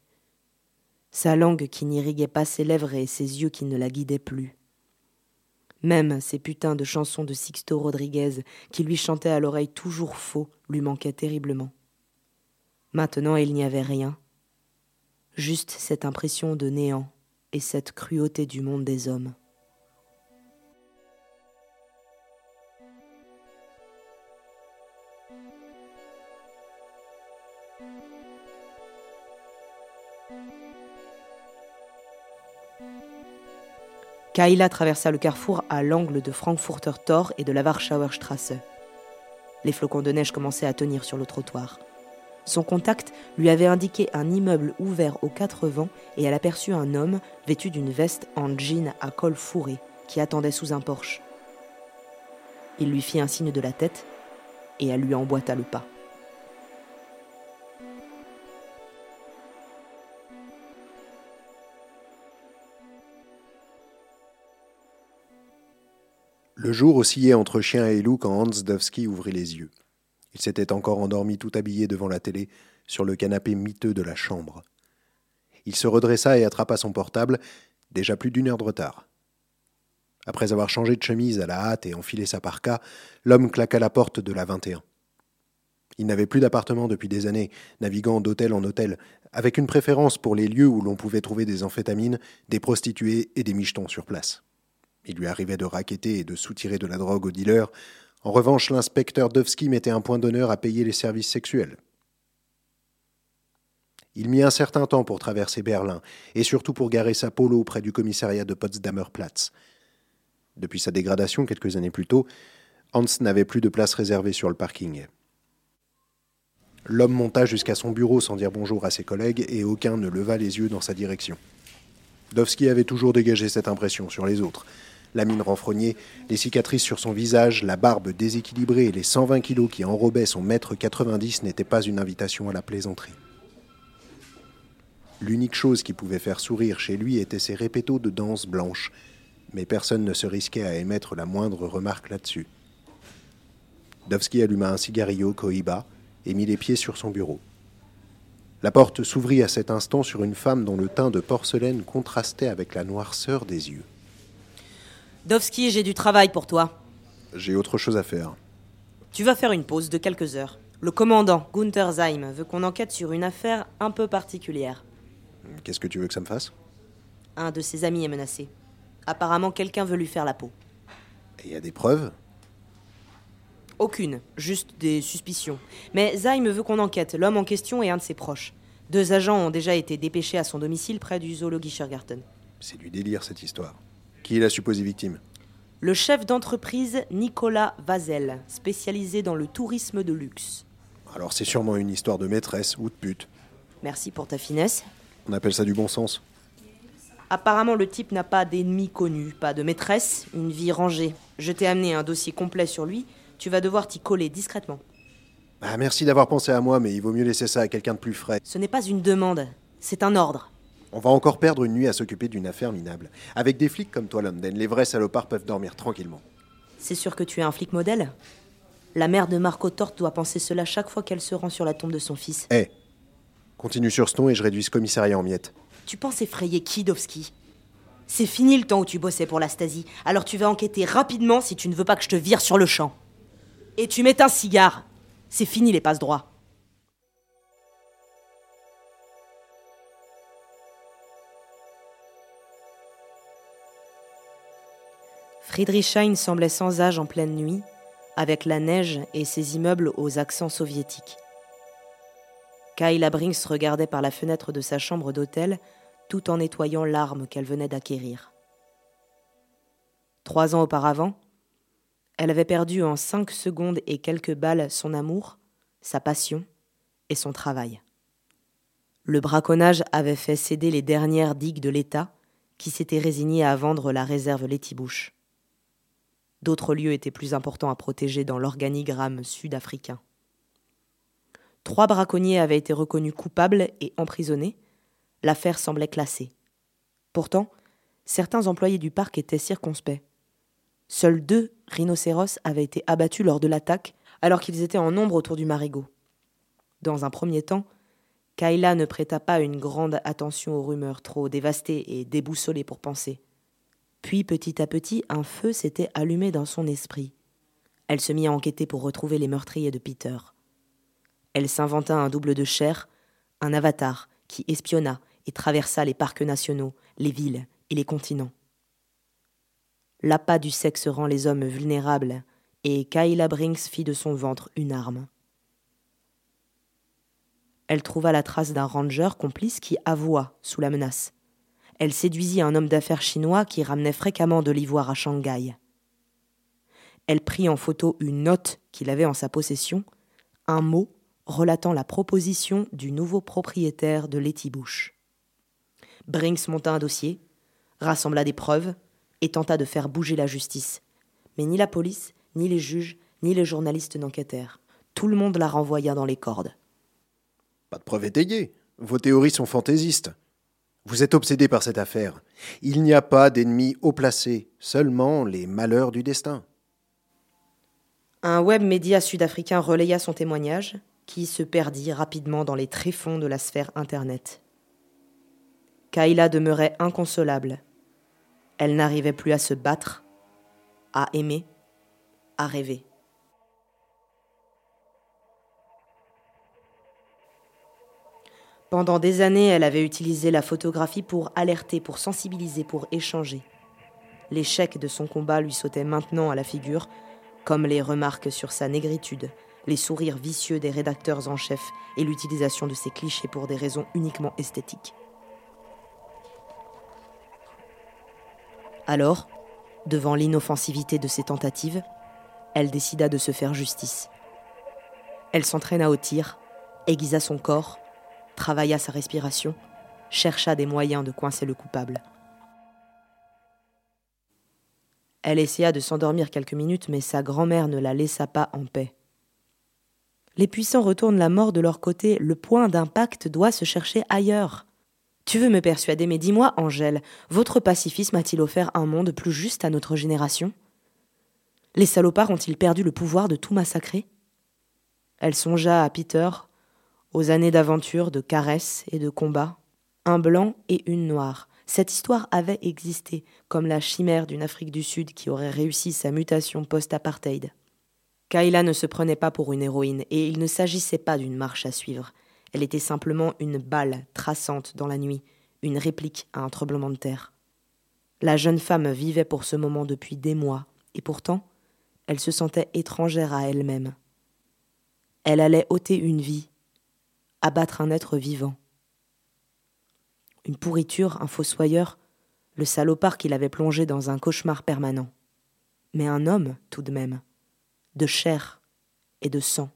Sa langue qui n'irriguait pas ses lèvres et ses yeux qui ne la guidaient plus. Même ces putains de chansons de Sixto Rodriguez qui lui chantaient à l'oreille toujours faux lui manquaient terriblement. Maintenant il n'y avait rien, juste cette impression de néant et cette cruauté du monde des hommes. Kaila traversa le carrefour à l'angle de Frankfurter Tor et de la Warschauer Straße. Les flocons de neige commençaient à tenir sur le trottoir. Son contact lui avait indiqué un immeuble ouvert aux quatre vents et elle aperçut un homme vêtu d'une veste en jean à col fourré qui attendait sous un porche. Il lui fit un signe de la tête et elle lui emboîta le pas. Le jour oscillait entre chien et loup quand Hans Dovski ouvrit les yeux. Il s'était encore endormi tout habillé devant la télé sur le canapé miteux de la chambre. Il se redressa et attrapa son portable, déjà plus d'une heure de retard. Après avoir changé de chemise à la hâte et enfilé sa parka, l'homme claqua la porte de la 21. Il n'avait plus d'appartement depuis des années, naviguant d'hôtel en hôtel, avec une préférence pour les lieux où l'on pouvait trouver des amphétamines, des prostituées et des michetons sur place. Il lui arrivait de raqueter et de soutirer de la drogue aux dealers. En revanche, l'inspecteur Dovski mettait un point d'honneur à payer les services sexuels. Il mit un certain temps pour traverser Berlin, et surtout pour garer sa polo près du commissariat de Potsdamer Platz. Depuis sa dégradation quelques années plus tôt, Hans n'avait plus de place réservée sur le parking. L'homme monta jusqu'à son bureau sans dire bonjour à ses collègues et aucun ne leva les yeux dans sa direction. Dovski avait toujours dégagé cette impression sur les autres. La mine renfrognée, les cicatrices sur son visage, la barbe déséquilibrée et les 120 kilos qui enrobaient son mètre 90 n'étaient pas une invitation à la plaisanterie. L'unique chose qui pouvait faire sourire chez lui était ses répétos de danse blanche, mais personne ne se risquait à émettre la moindre remarque là-dessus. Dovski alluma un cigarillo Cohiba et mit les pieds sur son bureau. La porte s'ouvrit à cet instant sur une femme dont le teint de porcelaine contrastait avec la noirceur des yeux. Dovski, j'ai du travail pour toi. J'ai autre chose à faire. Tu vas faire une pause de quelques heures. Le commandant, Gunther Zeim, veut qu'on enquête sur une affaire un peu particulière. Qu'est-ce que tu veux que ça me fasse? Un de ses amis est menacé. Apparemment, quelqu'un veut lui faire la peau. Il y a des preuves? Aucune, juste des suspicions. Mais Zeim veut qu'on enquête. L'homme en question est un de ses proches. Deux agents ont déjà été dépêchés à son domicile près du Zoologischer Garten. C'est du délire cette histoire. Qui est la supposée victime Le chef d'entreprise Nicolas Vazel, spécialisé dans le tourisme de luxe. Alors c'est sûrement une histoire de maîtresse ou de pute. Merci pour ta finesse. On appelle ça du bon sens. Apparemment, le type n'a pas d'ennemis connus, pas de maîtresse, une vie rangée. Je t'ai amené un dossier complet sur lui. Tu vas devoir t'y coller discrètement. Ah, merci d'avoir pensé à moi, mais il vaut mieux laisser ça à quelqu'un de plus frais. Ce n'est pas une demande, c'est un ordre. On va encore perdre une nuit à s'occuper d'une affaire minable. Avec des flics comme toi, London, les vrais salopards peuvent dormir tranquillement. C'est sûr que tu es un flic modèle La mère de Marco Torte doit penser cela chaque fois qu'elle se rend sur la tombe de son fils. Hé Continue sur ce ton et je réduis ce commissariat en miettes. Tu penses effrayer Kidowski C'est fini le temps où tu bossais pour la Stasi, alors tu vas enquêter rapidement si tu ne veux pas que je te vire sur le champ. Et tu mets un cigare. C'est fini les passe droits. Friedrichshain semblait sans âge en pleine nuit, avec la neige et ses immeubles aux accents soviétiques. Kayla Brinks regardait par la fenêtre de sa chambre d'hôtel tout en nettoyant l'arme qu'elle venait d'acquérir. Trois ans auparavant, elle avait perdu en cinq secondes et quelques balles son amour, sa passion et son travail. Le braconnage avait fait céder les dernières digues de l'État, qui s'était résigné à vendre la réserve Letibouche. D'autres lieux étaient plus importants à protéger dans l'organigramme sud-africain. Trois braconniers avaient été reconnus coupables et emprisonnés. L'affaire semblait classée. Pourtant, certains employés du parc étaient circonspects. Seuls deux rhinocéros avaient été abattus lors de l'attaque, alors qu'ils étaient en nombre autour du marigot. Dans un premier temps, Kayla ne prêta pas une grande attention aux rumeurs trop dévastées et déboussolées pour penser. Puis petit à petit, un feu s'était allumé dans son esprit. Elle se mit à enquêter pour retrouver les meurtriers de Peter. Elle s'inventa un double de chair, un avatar qui espionna et traversa les parcs nationaux, les villes et les continents. L'appât du sexe rend les hommes vulnérables, et Kayla Brinks fit de son ventre une arme. Elle trouva la trace d'un ranger complice qui avoua sous la menace. Elle séduisit un homme d'affaires chinois qui ramenait fréquemment de l'ivoire à Shanghai. Elle prit en photo une note qu'il avait en sa possession, un mot relatant la proposition du nouveau propriétaire de Letibouche. Brinks monta un dossier, rassembla des preuves et tenta de faire bouger la justice. Mais ni la police, ni les juges, ni les journalistes n'enquêtèrent. Tout le monde la renvoya dans les cordes. Pas de preuves étayées. Vos théories sont fantaisistes. Vous êtes obsédé par cette affaire. Il n'y a pas d'ennemis haut placés, seulement les malheurs du destin. Un web média sud-africain relaya son témoignage, qui se perdit rapidement dans les tréfonds de la sphère Internet. Kayla demeurait inconsolable. Elle n'arrivait plus à se battre à aimer, à rêver. Pendant des années, elle avait utilisé la photographie pour alerter, pour sensibiliser, pour échanger. L'échec de son combat lui sautait maintenant à la figure, comme les remarques sur sa négritude, les sourires vicieux des rédacteurs en chef et l'utilisation de ces clichés pour des raisons uniquement esthétiques. Alors, devant l'inoffensivité de ses tentatives, elle décida de se faire justice. Elle s'entraîna au tir, aiguisa son corps, travailla sa respiration, chercha des moyens de coincer le coupable. Elle essaya de s'endormir quelques minutes, mais sa grand-mère ne la laissa pas en paix. Les puissants retournent la mort de leur côté, le point d'impact doit se chercher ailleurs. Tu veux me persuader, mais dis-moi, Angèle, votre pacifisme a-t-il offert un monde plus juste à notre génération? Les salopards ont-ils perdu le pouvoir de tout massacrer? Elle songea à Peter, aux années d'aventure, de caresses et de combats, un blanc et une noire. Cette histoire avait existé, comme la chimère d'une Afrique du Sud qui aurait réussi sa mutation post-apartheid. Kayla ne se prenait pas pour une héroïne, et il ne s'agissait pas d'une marche à suivre. Elle était simplement une balle traçante dans la nuit, une réplique à un tremblement de terre. La jeune femme vivait pour ce moment depuis des mois, et pourtant, elle se sentait étrangère à elle-même. Elle allait ôter une vie, abattre un être vivant. Une pourriture, un fossoyeur, le salopard qui l'avait plongé dans un cauchemar permanent. Mais un homme, tout de même de chair et de sang.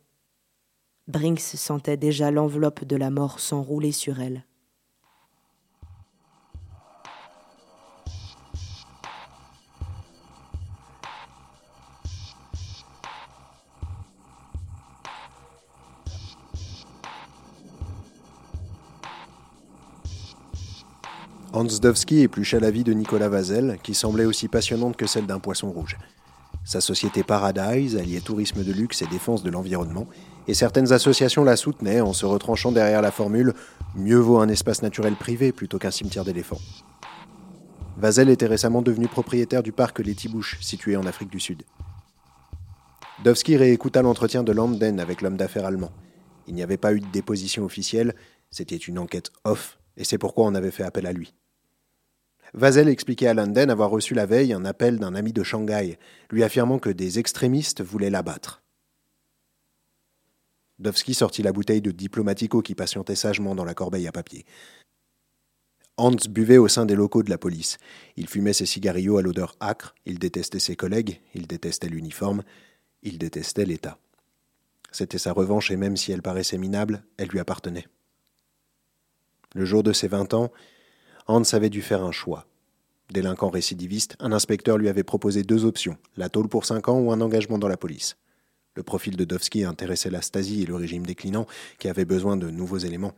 Brinks sentait déjà l'enveloppe de la mort s'enrouler sur elle. Hans Dovsky éplucha la vie de Nicolas Vazel, qui semblait aussi passionnante que celle d'un poisson rouge. Sa société Paradise alliait tourisme de luxe et défense de l'environnement, et certaines associations la soutenaient en se retranchant derrière la formule Mieux vaut un espace naturel privé plutôt qu'un cimetière d'éléphants. Vazel était récemment devenu propriétaire du parc Les Tibouches, situé en Afrique du Sud. Dovsky réécouta l'entretien de Landen avec l'homme d'affaires allemand. Il n'y avait pas eu de déposition officielle, c'était une enquête off, et c'est pourquoi on avait fait appel à lui. Vazel expliquait à London avoir reçu la veille un appel d'un ami de Shanghai, lui affirmant que des extrémistes voulaient l'abattre. Dovsky sortit la bouteille de Diplomatico qui patientait sagement dans la corbeille à papier. Hans buvait au sein des locaux de la police. Il fumait ses cigarillos à l'odeur âcre, il détestait ses collègues, il détestait l'uniforme, il détestait l'État. C'était sa revanche et même si elle paraissait minable, elle lui appartenait. Le jour de ses vingt ans, Hans avait dû faire un choix. Délinquant récidiviste, un inspecteur lui avait proposé deux options, la tôle pour cinq ans ou un engagement dans la police. Le profil de Dovsky intéressait la Stasi et le régime déclinant, qui avait besoin de nouveaux éléments.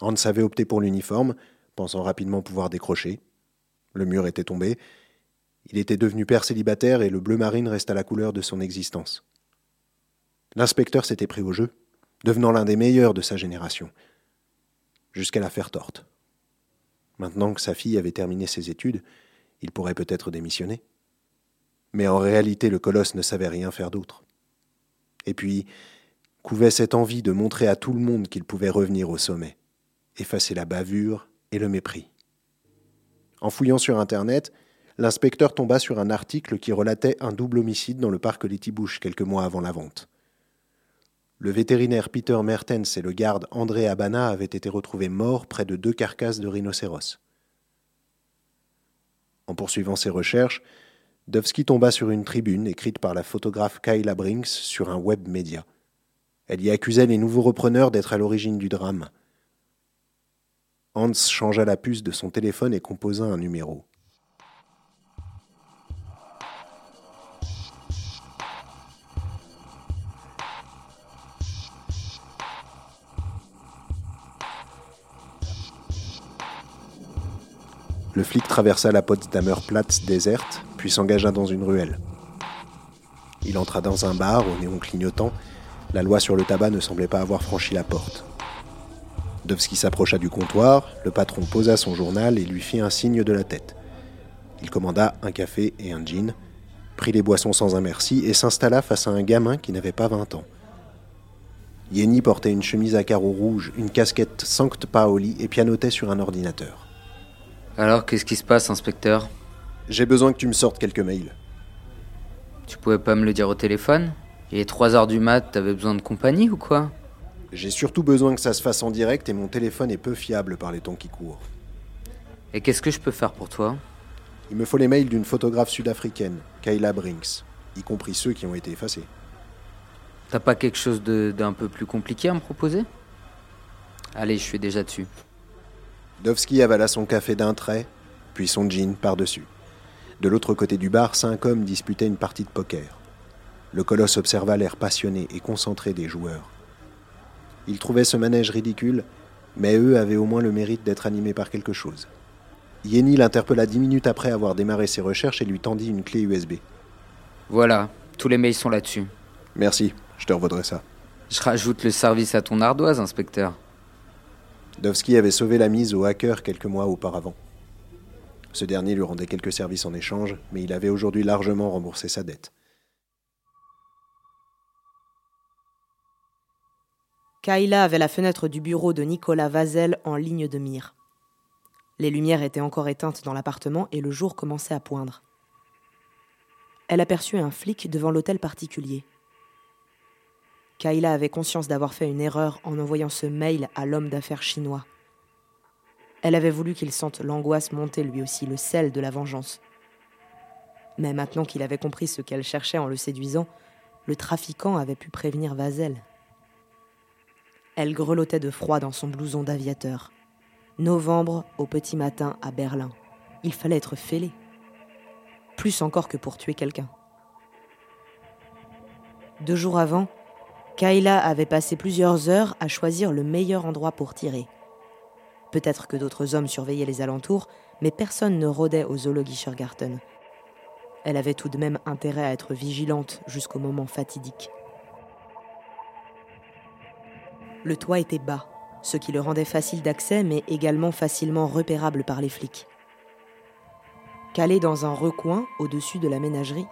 Hans avait opté pour l'uniforme, pensant rapidement pouvoir décrocher. Le mur était tombé. Il était devenu père célibataire et le bleu marine resta la couleur de son existence. L'inspecteur s'était pris au jeu, devenant l'un des meilleurs de sa génération, jusqu'à la faire torte. Maintenant que sa fille avait terminé ses études, il pourrait peut-être démissionner. Mais en réalité, le colosse ne savait rien faire d'autre. Et puis, couvait cette envie de montrer à tout le monde qu'il pouvait revenir au sommet, effacer la bavure et le mépris. En fouillant sur Internet, l'inspecteur tomba sur un article qui relatait un double homicide dans le parc Letibouche quelques mois avant la vente. Le vétérinaire Peter Mertens et le garde André Abana avaient été retrouvés morts près de deux carcasses de rhinocéros. En poursuivant ses recherches, Dovsky tomba sur une tribune écrite par la photographe Kyla Brinks sur un web média. Elle y accusait les nouveaux repreneurs d'être à l'origine du drame. Hans changea la puce de son téléphone et composa un numéro. Le flic traversa la Potsdamer Platz déserte, puis s'engagea dans une ruelle. Il entra dans un bar au néon clignotant. La loi sur le tabac ne semblait pas avoir franchi la porte. Dovsky s'approcha du comptoir, le patron posa son journal et lui fit un signe de la tête. Il commanda un café et un gin, prit les boissons sans un merci et s'installa face à un gamin qui n'avait pas 20 ans. Yenny portait une chemise à carreaux rouges, une casquette Sankt Paoli et pianotait sur un ordinateur. Alors, qu'est-ce qui se passe, inspecteur? J'ai besoin que tu me sortes quelques mails. Tu pouvais pas me le dire au téléphone? Il est 3 heures du mat, t'avais besoin de compagnie ou quoi? J'ai surtout besoin que ça se fasse en direct et mon téléphone est peu fiable par les temps qui courent. Et qu'est-ce que je peux faire pour toi? Il me faut les mails d'une photographe sud-africaine, Kayla Brinks, y compris ceux qui ont été effacés. T'as pas quelque chose d'un peu plus compliqué à me proposer? Allez, je suis déjà dessus. Dovski avala son café d'un trait, puis son jean par-dessus. De l'autre côté du bar, cinq hommes disputaient une partie de poker. Le colosse observa l'air passionné et concentré des joueurs. Il trouvait ce manège ridicule, mais eux avaient au moins le mérite d'être animés par quelque chose. Yenny l'interpella dix minutes après avoir démarré ses recherches et lui tendit une clé USB. Voilà, tous les mails sont là-dessus. Merci, je te revaudrai ça. Je rajoute le service à ton ardoise, inspecteur. Dovski avait sauvé la mise au hacker quelques mois auparavant. Ce dernier lui rendait quelques services en échange, mais il avait aujourd'hui largement remboursé sa dette. Kayla avait la fenêtre du bureau de Nicolas Vazel en ligne de mire. Les lumières étaient encore éteintes dans l'appartement et le jour commençait à poindre. Elle aperçut un flic devant l'hôtel particulier. Kayla avait conscience d'avoir fait une erreur en envoyant ce mail à l'homme d'affaires chinois. Elle avait voulu qu'il sente l'angoisse monter lui aussi, le sel de la vengeance. Mais maintenant qu'il avait compris ce qu'elle cherchait en le séduisant, le trafiquant avait pu prévenir Vazel. Elle grelottait de froid dans son blouson d'aviateur. Novembre au petit matin à Berlin. Il fallait être fêlé. Plus encore que pour tuer quelqu'un. Deux jours avant, Kayla avait passé plusieurs heures à choisir le meilleur endroit pour tirer. Peut-être que d'autres hommes surveillaient les alentours, mais personne ne rôdait au Zoologischer Garten. Elle avait tout de même intérêt à être vigilante jusqu'au moment fatidique. Le toit était bas, ce qui le rendait facile d'accès mais également facilement repérable par les flics. Calée dans un recoin au-dessus de la ménagerie,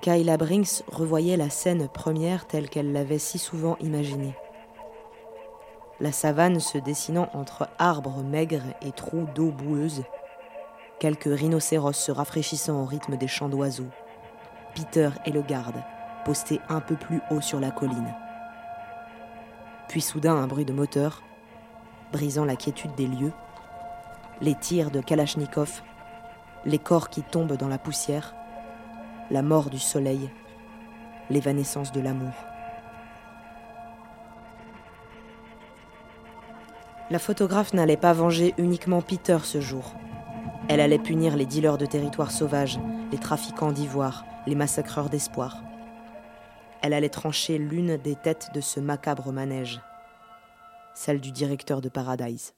Kayla Brinks revoyait la scène première telle qu'elle l'avait si souvent imaginée. La savane se dessinant entre arbres maigres et trous d'eau boueuse, quelques rhinocéros se rafraîchissant au rythme des chants d'oiseaux, Peter et le garde, postés un peu plus haut sur la colline. Puis soudain un bruit de moteur, brisant la quiétude des lieux, les tirs de Kalachnikov, les corps qui tombent dans la poussière, la mort du soleil, l'évanescence de l'amour. La photographe n'allait pas venger uniquement Peter ce jour. Elle allait punir les dealers de territoires sauvages, les trafiquants d'ivoire, les massacreurs d'espoir. Elle allait trancher l'une des têtes de ce macabre manège, celle du directeur de Paradise.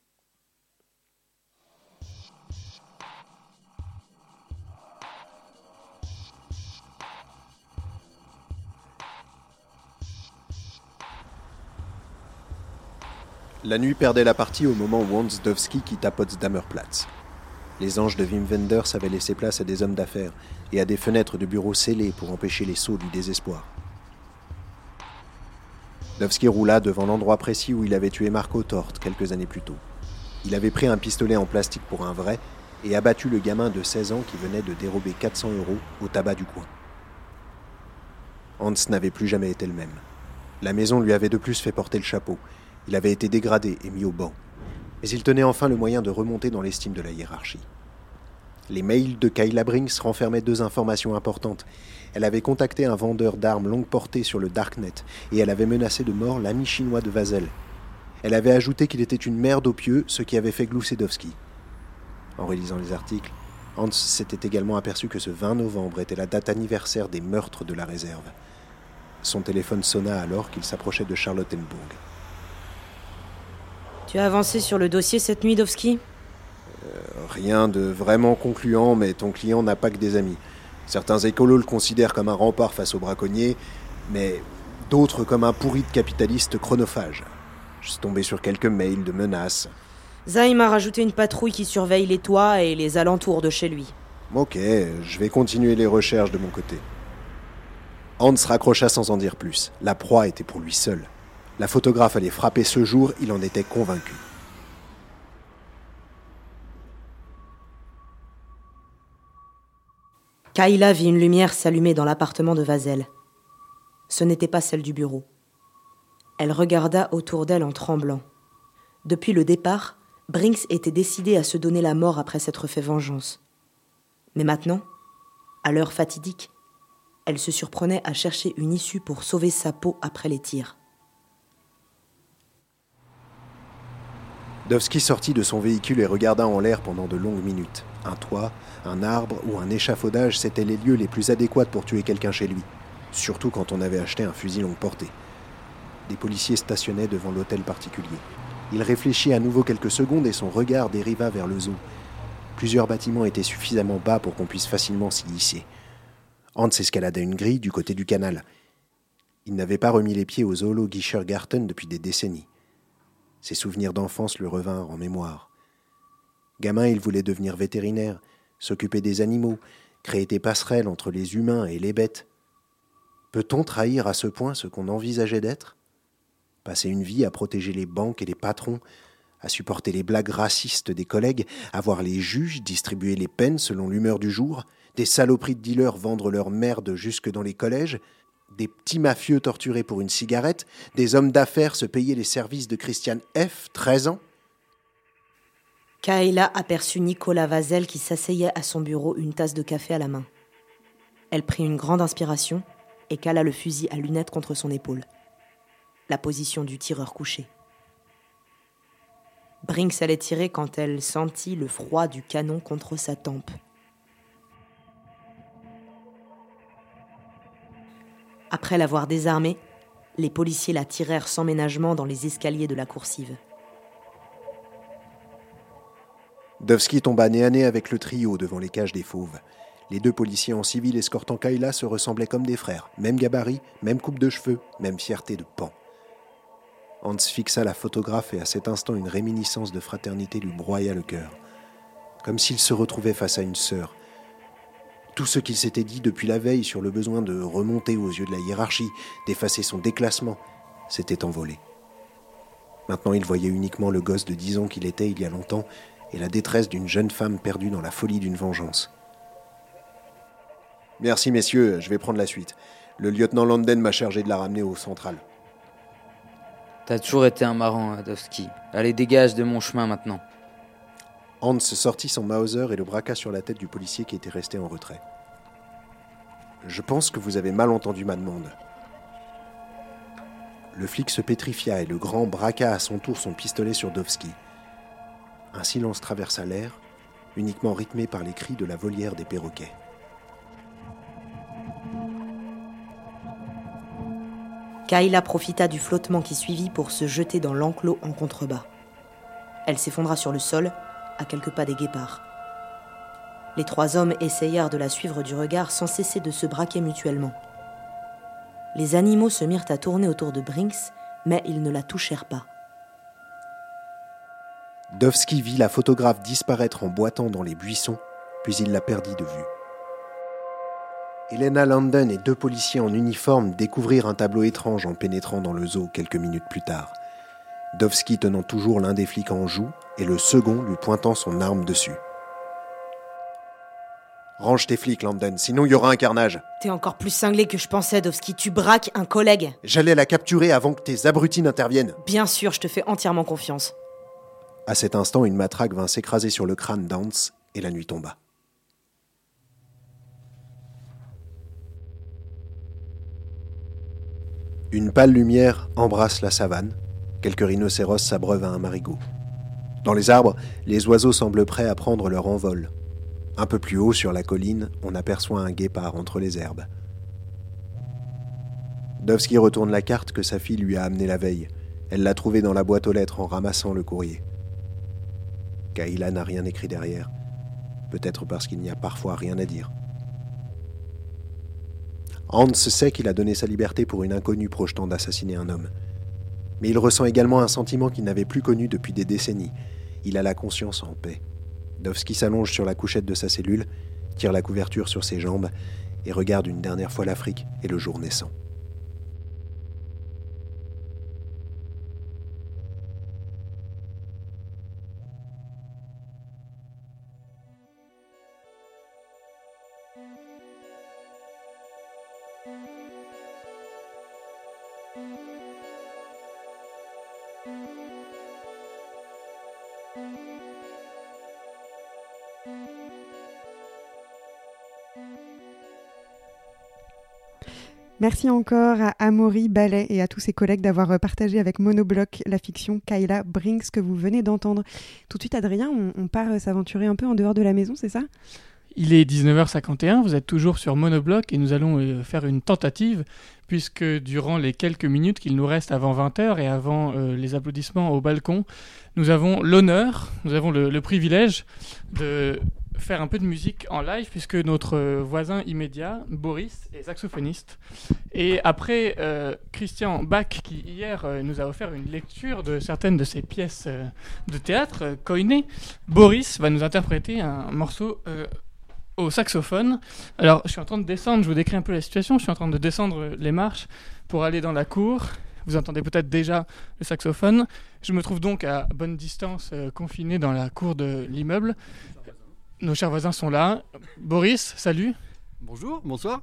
La nuit perdait la partie au moment où Hans Dovski quitta Potsdamer Platz. Les anges de Wim Wenders avaient laissé place à des hommes d'affaires et à des fenêtres de bureaux scellées pour empêcher les sauts du désespoir. Dovski roula devant l'endroit précis où il avait tué Marco Tort quelques années plus tôt. Il avait pris un pistolet en plastique pour un vrai et abattu le gamin de 16 ans qui venait de dérober 400 euros au tabac du coin. Hans n'avait plus jamais été le même. La maison lui avait de plus fait porter le chapeau. Il avait été dégradé et mis au banc. Mais il tenait enfin le moyen de remonter dans l'estime de la hiérarchie. Les mails de Kayla Brinks renfermaient deux informations importantes. Elle avait contacté un vendeur d'armes longue portée sur le Darknet et elle avait menacé de mort l'ami chinois de Vazel. Elle avait ajouté qu'il était une merde au pieu, ce qui avait fait glousser Dovski. En relisant les articles, Hans s'était également aperçu que ce 20 novembre était la date anniversaire des meurtres de la réserve. Son téléphone sonna alors qu'il s'approchait de Charlottenburg. Tu as avancé sur le dossier cette nuit, Dovski? Rien de vraiment concluant, mais ton client n'a pas que des amis. Certains écolos le considèrent comme un rempart face aux braconniers, mais d'autres comme un pourri de capitaliste chronophage. Je suis tombé sur quelques mails de menaces. Zaim a rajouté une patrouille qui surveille les toits et les alentours de chez lui. Ok, je vais continuer les recherches de mon côté. Hans raccrocha sans en dire plus. La proie était pour lui seul. La photographe allait frapper ce jour, il en était convaincu. Kayla vit une lumière s'allumer dans l'appartement de Vazel. Ce n'était pas celle du bureau. Elle regarda autour d'elle en tremblant. Depuis le départ, Brinks était décidé à se donner la mort après s'être fait vengeance. Mais maintenant, à l'heure fatidique, elle se surprenait à chercher une issue pour sauver sa peau après les tirs. Dovski sortit de son véhicule et regarda en l'air pendant de longues minutes. Un toit, un arbre ou un échafaudage, c'étaient les lieux les plus adéquats pour tuer quelqu'un chez lui, surtout quand on avait acheté un fusil longue portée. Des policiers stationnaient devant l'hôtel particulier. Il réfléchit à nouveau quelques secondes et son regard dériva vers le zoo. Plusieurs bâtiments étaient suffisamment bas pour qu'on puisse facilement s'y hisser. Hans escalada une grille du côté du canal. Il n'avait pas remis les pieds au Zoologischer Garten depuis des décennies. Ses souvenirs d'enfance le revinrent en mémoire. Gamin, il voulait devenir vétérinaire, s'occuper des animaux, créer des passerelles entre les humains et les bêtes. Peut-on trahir à ce point ce qu'on envisageait d'être? Passer une vie à protéger les banques et les patrons, à supporter les blagues racistes des collègues, à voir les juges distribuer les peines selon l'humeur du jour, des saloperies de dealers vendre leur merde jusque dans les collèges, des petits mafieux torturés pour une cigarette, des hommes d'affaires se payer les services de Christiane F., 13 ans Kayla aperçut Nicolas Vazel qui s'asseyait à son bureau, une tasse de café à la main. Elle prit une grande inspiration et cala le fusil à lunettes contre son épaule. La position du tireur couché. Brinks allait tirer quand elle sentit le froid du canon contre sa tempe. Après l'avoir désarmée, les policiers la tirèrent sans ménagement dans les escaliers de la coursive. Dovski tomba nez à nez avec le trio devant les cages des fauves. Les deux policiers en civil escortant Kayla se ressemblaient comme des frères. Même gabarit, même coupe de cheveux, même fierté de pan. Hans fixa la photographe et à cet instant une réminiscence de fraternité lui broya le cœur. Comme s'il se retrouvait face à une sœur. Tout ce qu'il s'était dit depuis la veille sur le besoin de remonter aux yeux de la hiérarchie, d'effacer son déclassement, s'était envolé. Maintenant il voyait uniquement le gosse de dix ans qu'il était il y a longtemps et la détresse d'une jeune femme perdue dans la folie d'une vengeance. Merci messieurs, je vais prendre la suite. Le lieutenant Landen m'a chargé de la ramener au central. T'as toujours été un marrant, Adowski. Allez, dégage de mon chemin maintenant. Hans sortit son Mauser et le braqua sur la tête du policier qui était resté en retrait. Je pense que vous avez mal entendu ma demande. Le flic se pétrifia et le grand braqua à son tour son pistolet sur Dovski. Un silence traversa l'air, uniquement rythmé par les cris de la volière des perroquets. Kayla profita du flottement qui suivit pour se jeter dans l'enclos en contrebas. Elle s'effondra sur le sol, à quelques pas des guépards. Les trois hommes essayèrent de la suivre du regard sans cesser de se braquer mutuellement. Les animaux se mirent à tourner autour de Brinks, mais ils ne la touchèrent pas. Dovski vit la photographe disparaître en boitant dans les buissons, puis il la perdit de vue. Elena London et deux policiers en uniforme découvrirent un tableau étrange en pénétrant dans le zoo quelques minutes plus tard. Dovski tenant toujours l'un des flics en joue et le second lui pointant son arme dessus. Range tes flics, London, sinon il y aura un carnage. T'es encore plus cinglé que je pensais, Dovski. Tu braques un collègue. J'allais la capturer avant que tes abrutis n'interviennent. Bien sûr, je te fais entièrement confiance. À cet instant, une matraque vint s'écraser sur le crâne d'Hans et la nuit tomba. Une pâle lumière embrasse la savane. Quelques rhinocéros s'abreuvent à un marigot. Dans les arbres, les oiseaux semblent prêts à prendre leur envol. Un peu plus haut sur la colline, on aperçoit un guépard entre les herbes. Dovski retourne la carte que sa fille lui a amenée la veille. Elle l'a trouvée dans la boîte aux lettres en ramassant le courrier. Kaila n'a rien écrit derrière. Peut-être parce qu'il n'y a parfois rien à dire. Hans sait qu'il a donné sa liberté pour une inconnue projetant d'assassiner un homme. Mais il ressent également un sentiment qu'il n'avait plus connu depuis des décennies. Il a la conscience en paix. Dovski s'allonge sur la couchette de sa cellule, tire la couverture sur ses jambes et regarde une dernière fois l'Afrique et le jour naissant. Merci encore à Amaury Ballet et à tous ses collègues d'avoir euh, partagé avec Monobloc la fiction Kyla Brinks que vous venez d'entendre. Tout de suite, Adrien, on, part euh, s'aventurer un peu en dehors de la maison, c'est ça? Il est 19h51, vous êtes toujours sur Monobloc et nous allons euh, faire une tentative puisque durant les quelques minutes qu'il nous reste avant 20h et avant les applaudissements au balcon, nous avons l'honneur, nous avons le privilège de faire un peu de musique en live puisque notre euh, voisin immédiat, Boris, est saxophoniste. Et après euh, Christian Bach, qui hier euh, nous a offert une lecture de certaines de ses pièces de théâtre, Koiné, Boris va nous interpréter un morceau au saxophone. Alors, je suis en train de descendre, je vous décris un peu la situation, je suis en train de descendre les marches pour aller dans la cour. Vous entendez peut-être déjà le saxophone. Je me trouve donc à bonne distance, confiné dans la cour de l'immeuble. Nos chers voisins sont là. Boris, salut. Bonjour, bonsoir.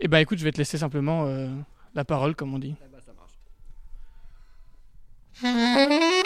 Eh ben écoute, je vais te laisser simplement euh, la parole, comme on dit. Merci,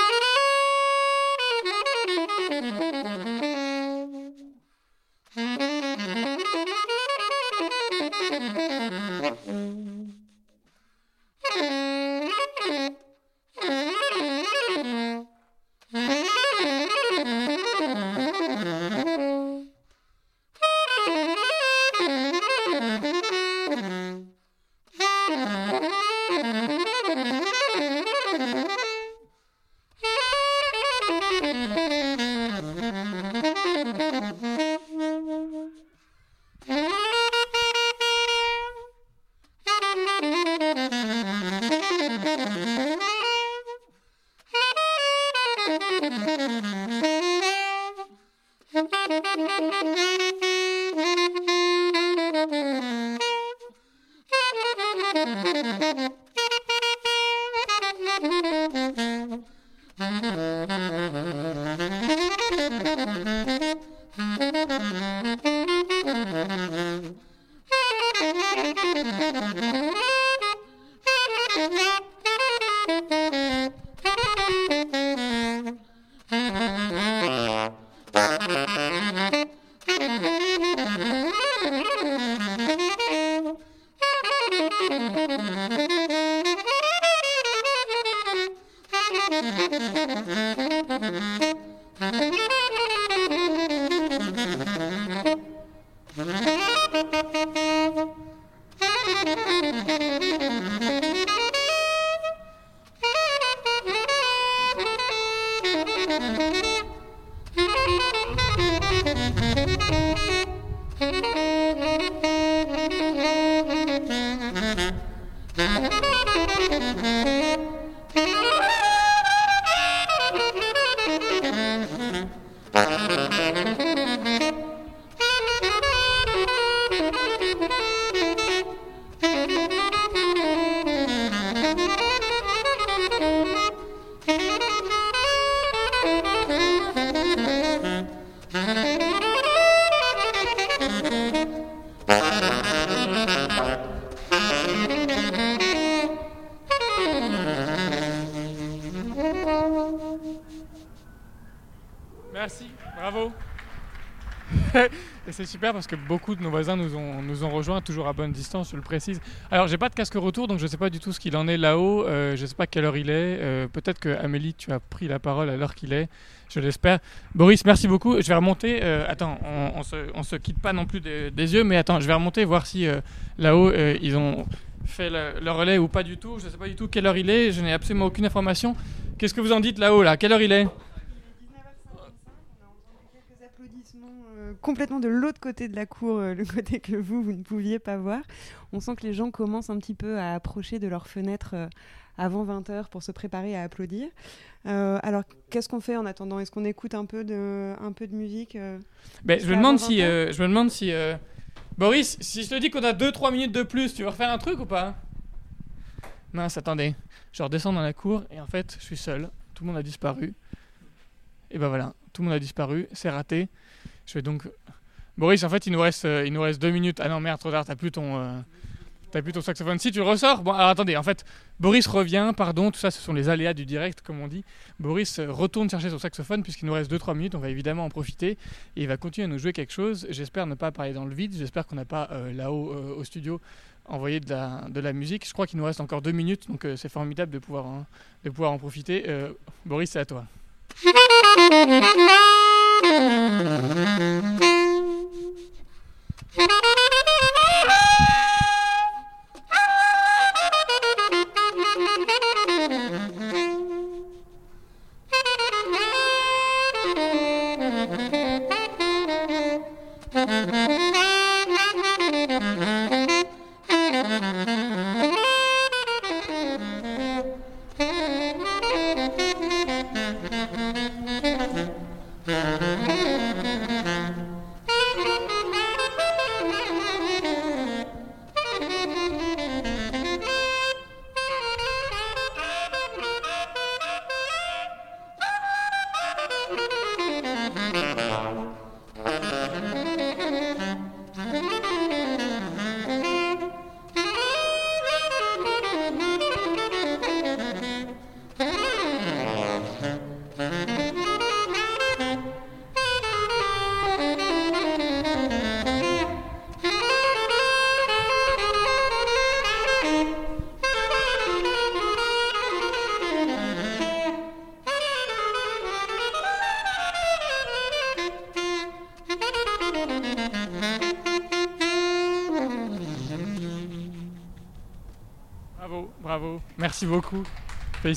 parce que beaucoup de nos voisins nous ont, nous ont rejoints, toujours à bonne distance, je le précise. Alors, j'ai pas de casque retour, donc je sais pas du tout ce qu'il en est là-haut. Euh, je sais pas quelle heure il est. Euh, Peut-être que Amélie, tu as pris la parole à l'heure qu'il est. Je l'espère. Boris, merci beaucoup. Je vais remonter. euh, attends, on, se, on se quitte pas non plus des, yeux, mais attends, je vais remonter voir si là-haut ils ont fait le, le relais ou pas du tout. Je sais pas du tout quelle heure il est. Je n'ai absolument aucune information. Qu'est-ce que vous en dites là-haut là? Quelle heure il est Euh, complètement de l'autre côté de la cour, euh, le côté que vous, vous ne pouviez pas voir. On sent que les gens commencent un petit peu à approcher de leur fenêtre euh, avant 20h pour se préparer à applaudir. Euh, alors, qu'est-ce qu'on fait en attendant? Est-ce qu'on écoute un peu de, un peu de musique euh, Ben, je me demande si, 20 ans euh, je me demande si Boris, si je te dis qu'on a 2-3 minutes de plus, tu veux refaire un truc ou pas? Mince, attendez. Je redescends dans la cour et en fait, je suis seul. Tout le monde a disparu. Et ben voilà, tout le monde a disparu. C'est raté. Donc. Boris, en fait, il nous reste, euh, il nous reste deux minutes. Ah non, merde, trop tard. T'as plus ton, euh, saxophone. Si tu ressors. Bon, alors attendez. En fait, Boris revient. Pardon, tout ça, ce sont les aléas du direct, comme on dit. Boris euh, retourne chercher son saxophone puisqu'il nous reste 2-3 minutes. On va évidemment en profiter et il va continuer à nous jouer quelque chose. J'espère ne pas parler dans le vide. J'espère qu'on n'a pas là-haut au studio envoyé de la, musique. Je crois qu'il nous reste encore 2 minutes, donc c'est formidable de pouvoir, en profiter. Boris, c'est à toi. Thank you.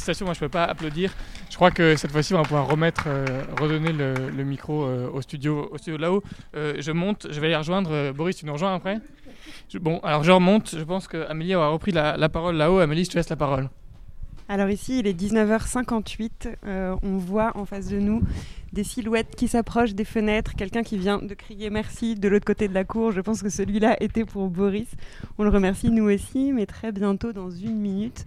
Félicitations, moi je peux pas applaudir. Je crois que cette fois-ci on va pouvoir remettre, euh, redonner le, micro euh, au studio, au studio là-haut. Euh, je monte, je vais aller rejoindre. Boris, tu nous rejoins après? Je- Bon, alors je remonte. Je pense qu'Amélie aura repris la, la parole là-haut. Amélie, je te laisse la parole. Alors ici, il est 19h58. euh, on voit en face de nous des silhouettes qui s'approchent des fenêtres. Quelqu'un qui vient de crier merci de l'autre côté de la cour. Je pense que celui-là était pour Boris. On le remercie nous aussi, mais très bientôt, dans une minute,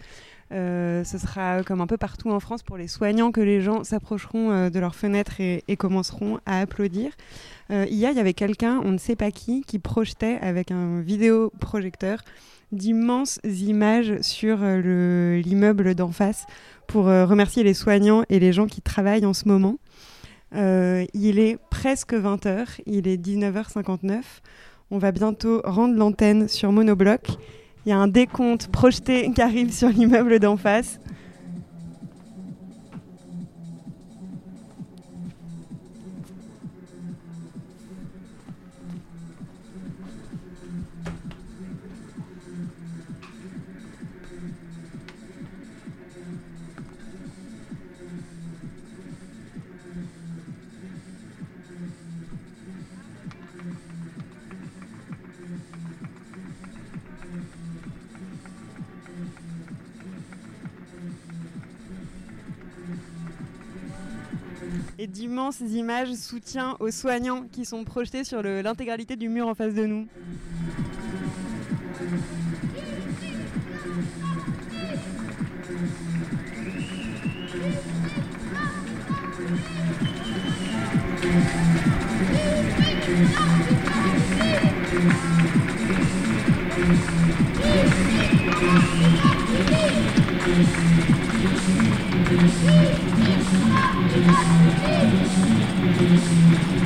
ce sera comme un peu partout en France pour les soignants que les gens s'approcheront euh, de leurs fenêtres et, commenceront à applaudir. Euh, hier, il y avait quelqu'un, on ne sait pas qui, qui projetait avec un vidéoprojecteur d'immenses images sur euh, le- l'immeuble d'en face pour euh, remercier les soignants et les gens qui travaillent en ce moment. Euh, il est presque 20h, il est 19h59. On va bientôt rendre l'antenne sur Monobloc. Il y a un décompte projeté qui arrive sur l'immeuble d'en face. d'immenses images soutien aux soignants qui sont projetées sur l'intégralité du mur en face de nous. Espírito.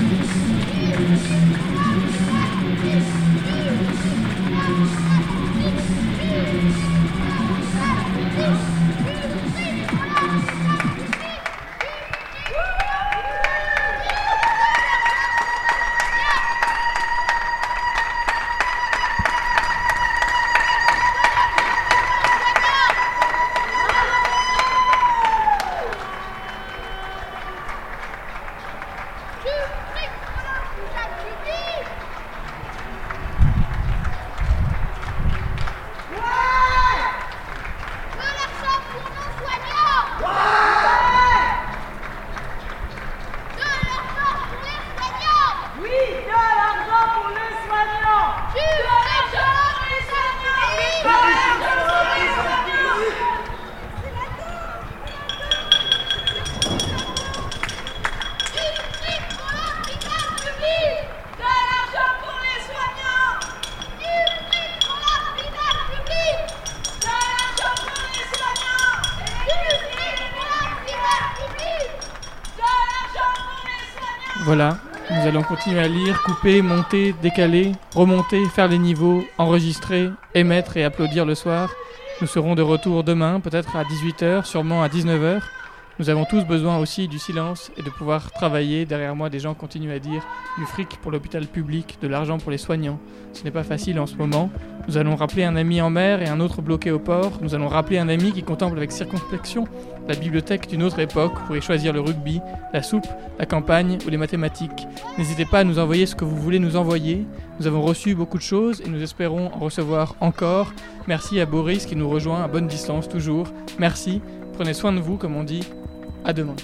Continuer à lire, couper, monter, décaler, remonter, faire les niveaux, enregistrer, émettre et applaudir le soir. Nous serons de retour demain, peut-être à 18h, sûrement à 19h. Nous avons tous besoin aussi du silence et de pouvoir travailler. Derrière moi, des gens continuent à dire du fric pour l'hôpital public, de l'argent pour les soignants. Ce n'est pas facile en ce moment. Nous allons rappeler un ami en mer et un autre bloqué au port. Nous allons rappeler un ami qui contemple avec circonspection la bibliothèque d'une autre époque pour y choisir le rugby, la soupe, la campagne ou les mathématiques. N'hésitez pas à nous envoyer ce que vous voulez nous envoyer. Nous avons reçu beaucoup de choses et nous espérons en recevoir encore. Merci à Boris qui nous rejoint à bonne distance toujours. Merci. Prenez soin de vous, comme on dit. À demain.